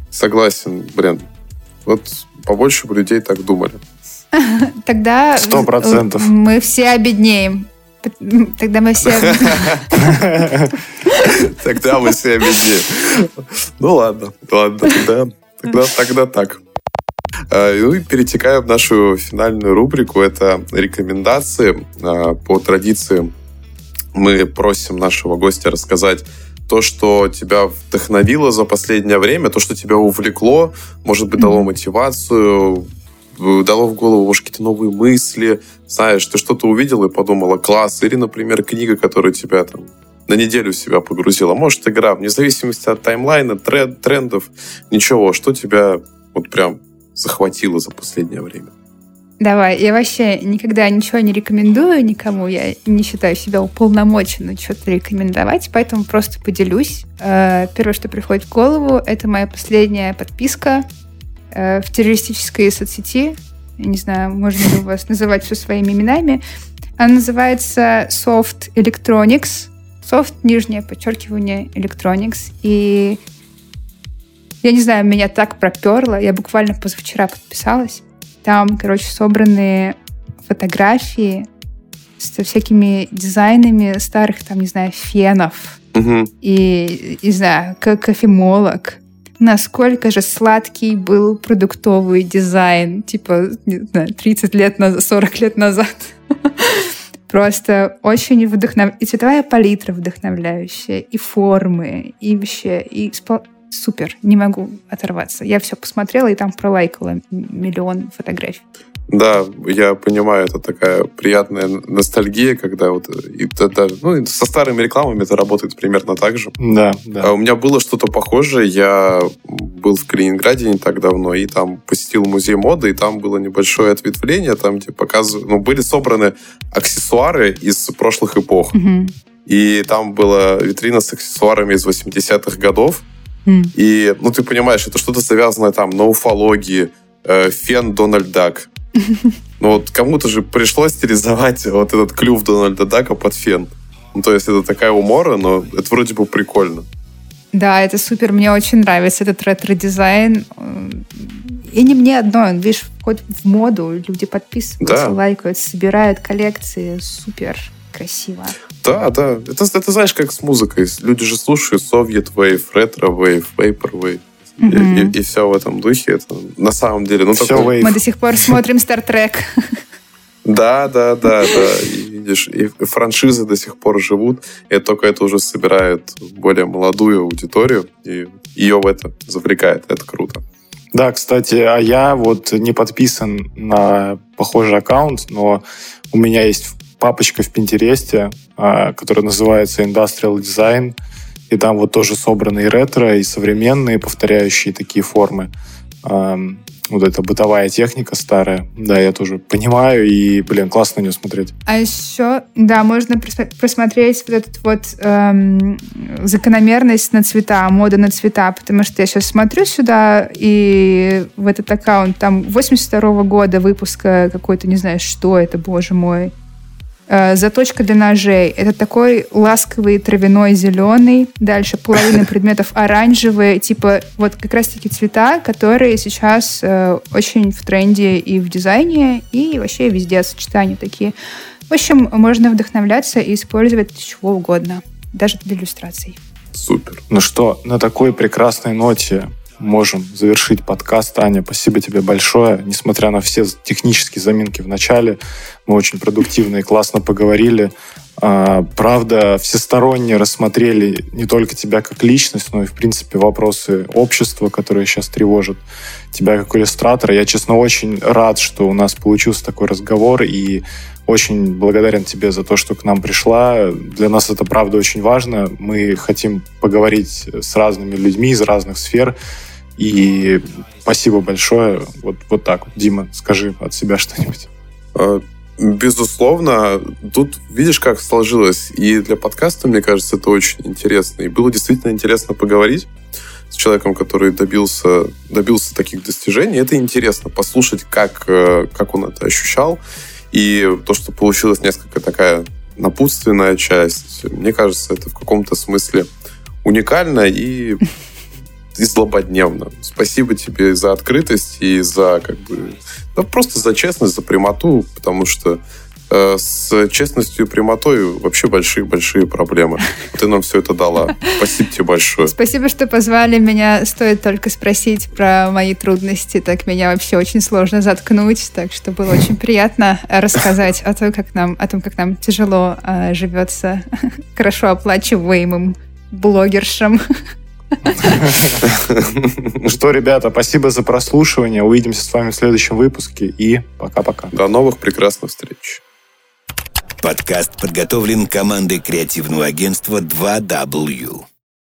S3: Согласен, блин. Вот побольше бы людей так думали. [LAUGHS]
S4: Тогда
S2: Сто процентов.
S4: мы все обеднеем. Тогда мы все... [LAUGHS]
S3: Тогда мы все обеднеем. Ну ладно, ладно, тогда, тогда, тогда так. А, ну и перетекаем в нашу финальную рубрику. Это рекомендации. А, по традиции мы просим нашего гостя рассказать то, что тебя вдохновило за последнее время, то, что тебя увлекло, может быть, дало мотивацию, дало в голову, может, какие-то новые мысли, знаешь, ты что-то увидел и подумала, класс, или, например, книга, которая тебя там на неделю себя погрузила, может, игра, вне зависимости от таймлайна, тренд, трендов, ничего, что тебя вот прям захватило за последнее время?
S4: Давай, я вообще никогда ничего не рекомендую никому, я не считаю себя уполномоченной что-то рекомендовать, поэтому просто поделюсь. Э, первое, что приходит в голову, это моя последняя подписка э, в террористической соцсети. Я не знаю, можно ли у вас называть все своими именами. Она называется Soft Electronics. Soft, нижнее подчеркивание, Electronics. И я не знаю, меня так проперло. Я буквально позавчера подписалась. Там, короче, собраны фотографии со всякими дизайнами старых, там, не знаю, фенов.
S3: Угу.
S4: И, не знаю, как кофемолок. Насколько же сладкий был продуктовый дизайн, типа, не знаю, 30 лет назад, 40 лет назад. Просто очень вдохновляющая. И цветовая палитра вдохновляющая, и формы, и вообще, и супер, не могу оторваться. Я все посмотрела и там пролайкала миллион фотографий.
S3: Да, я понимаю, это такая приятная ностальгия, когда вот и, это, ну, со старыми рекламами это работает примерно так же.
S2: Да, да.
S3: А у меня было что-то похожее. Я был в Калининграде не так давно, и там посетил музей моды, и там было небольшое ответвление, там, где показывают, ну, были собраны аксессуары из прошлых эпох.
S4: Мгм.
S3: И там была витрина с аксессуарами из 80-х годов. И, ну, ты понимаешь, это что-то завязанное там на уфологии, э, фен Дональд Дак. [LAUGHS] Ну, вот кому-то же пришлось стилизовать вот этот клюв Дональда Дака под фен. Ну, то есть это такая умора, но это вроде бы прикольно.
S4: Да, это супер, мне очень нравится этот ретро-дизайн. И не мне одно, видишь, входит в моду, люди подписываются,
S3: Да.
S4: лайкают, собирают коллекции, супер красиво.
S3: Да, да. Это, это знаешь, как с музыкой. Люди же слушают Soviet Wave, Retro Wave, Vaporwave.
S4: Мгм.
S3: И, все в этом духе. Это на самом деле... Ну,
S2: Все
S3: такой-.
S4: Мы до сих пор смотрим Стартрек.
S3: Да, да, да, да. И видишь, и франшизы до сих пор живут. И только это уже собирает более молодую аудиторию. И ее в это завлекает. Это круто.
S2: Да, кстати, а я вот не подписан на похожий аккаунт, но у меня есть папочка в Пинтересте, а, которая называется Industrial Design, и там вот тоже собраны и ретро, и современные, повторяющие такие формы. Вот эта бытовая техника старая. Да, я тоже понимаю, и, блин, классно на нее смотреть.
S4: А еще, да, можно просмотреть вот этот вот эм, закономерность на цвета, мода на цвета, потому что я сейчас смотрю сюда, и в этот аккаунт, там 82 года выпуска какой-то, не знаю, что это, боже мой. Э, заточка для ножей. Это такой ласковый травяной зеленый. Дальше половина [LAUGHS] предметов оранжевые. Типа вот как раз-таки цвета, которые сейчас э, очень в тренде и в дизайне, и вообще везде сочетания такие. В общем, можно вдохновляться и использовать чего угодно. Даже для иллюстраций.
S3: Супер.
S2: Ну что, на такой прекрасной ноте можем завершить подкаст. Аня, спасибо тебе большое. Несмотря на все технические заминки в начале, мы очень продуктивно и классно поговорили. А, Правда, всесторонне рассмотрели не только тебя как личность, но и, в принципе, вопросы общества, которые сейчас тревожат тебя как иллюстратора. Я, честно, очень рад, что у нас получился такой разговор, и очень благодарен тебе за то, что к нам пришла. Для нас это, правда, очень важно. Мы хотим поговорить с разными людьми из разных сфер. И спасибо большое. Вот, вот так. Дима, скажи от себя что-нибудь.
S3: А, Безусловно, тут видишь, как сложилось. И для подкаста, мне кажется, это очень интересно. И было действительно интересно поговорить с человеком, который добился, добился таких достижений. Это интересно послушать, как, э, как он это ощущал. И то, что получилась несколько такая напутственная часть, мне кажется, это в каком-то смысле уникально и, и злободневно. Спасибо тебе за открытость и за как бы да просто за честность, за прямоту, потому что э, с честностью и прямотой вообще большие-большие проблемы. Ты нам все это дала. Спасибо тебе большое.
S4: Спасибо, что позвали меня. Стоит только спросить про мои трудности. Так меня вообще очень сложно заткнуть. Так что было очень приятно рассказать о том, как нам, о том, как нам тяжело э, живется хорошо оплачиваемым блогершам.
S2: Ну что, ребята, спасибо за прослушивание. Увидимся с вами в следующем выпуске. И пока-пока.
S3: До новых прекрасных встреч.
S1: Подкаст подготовлен командой креативного агентства 2W.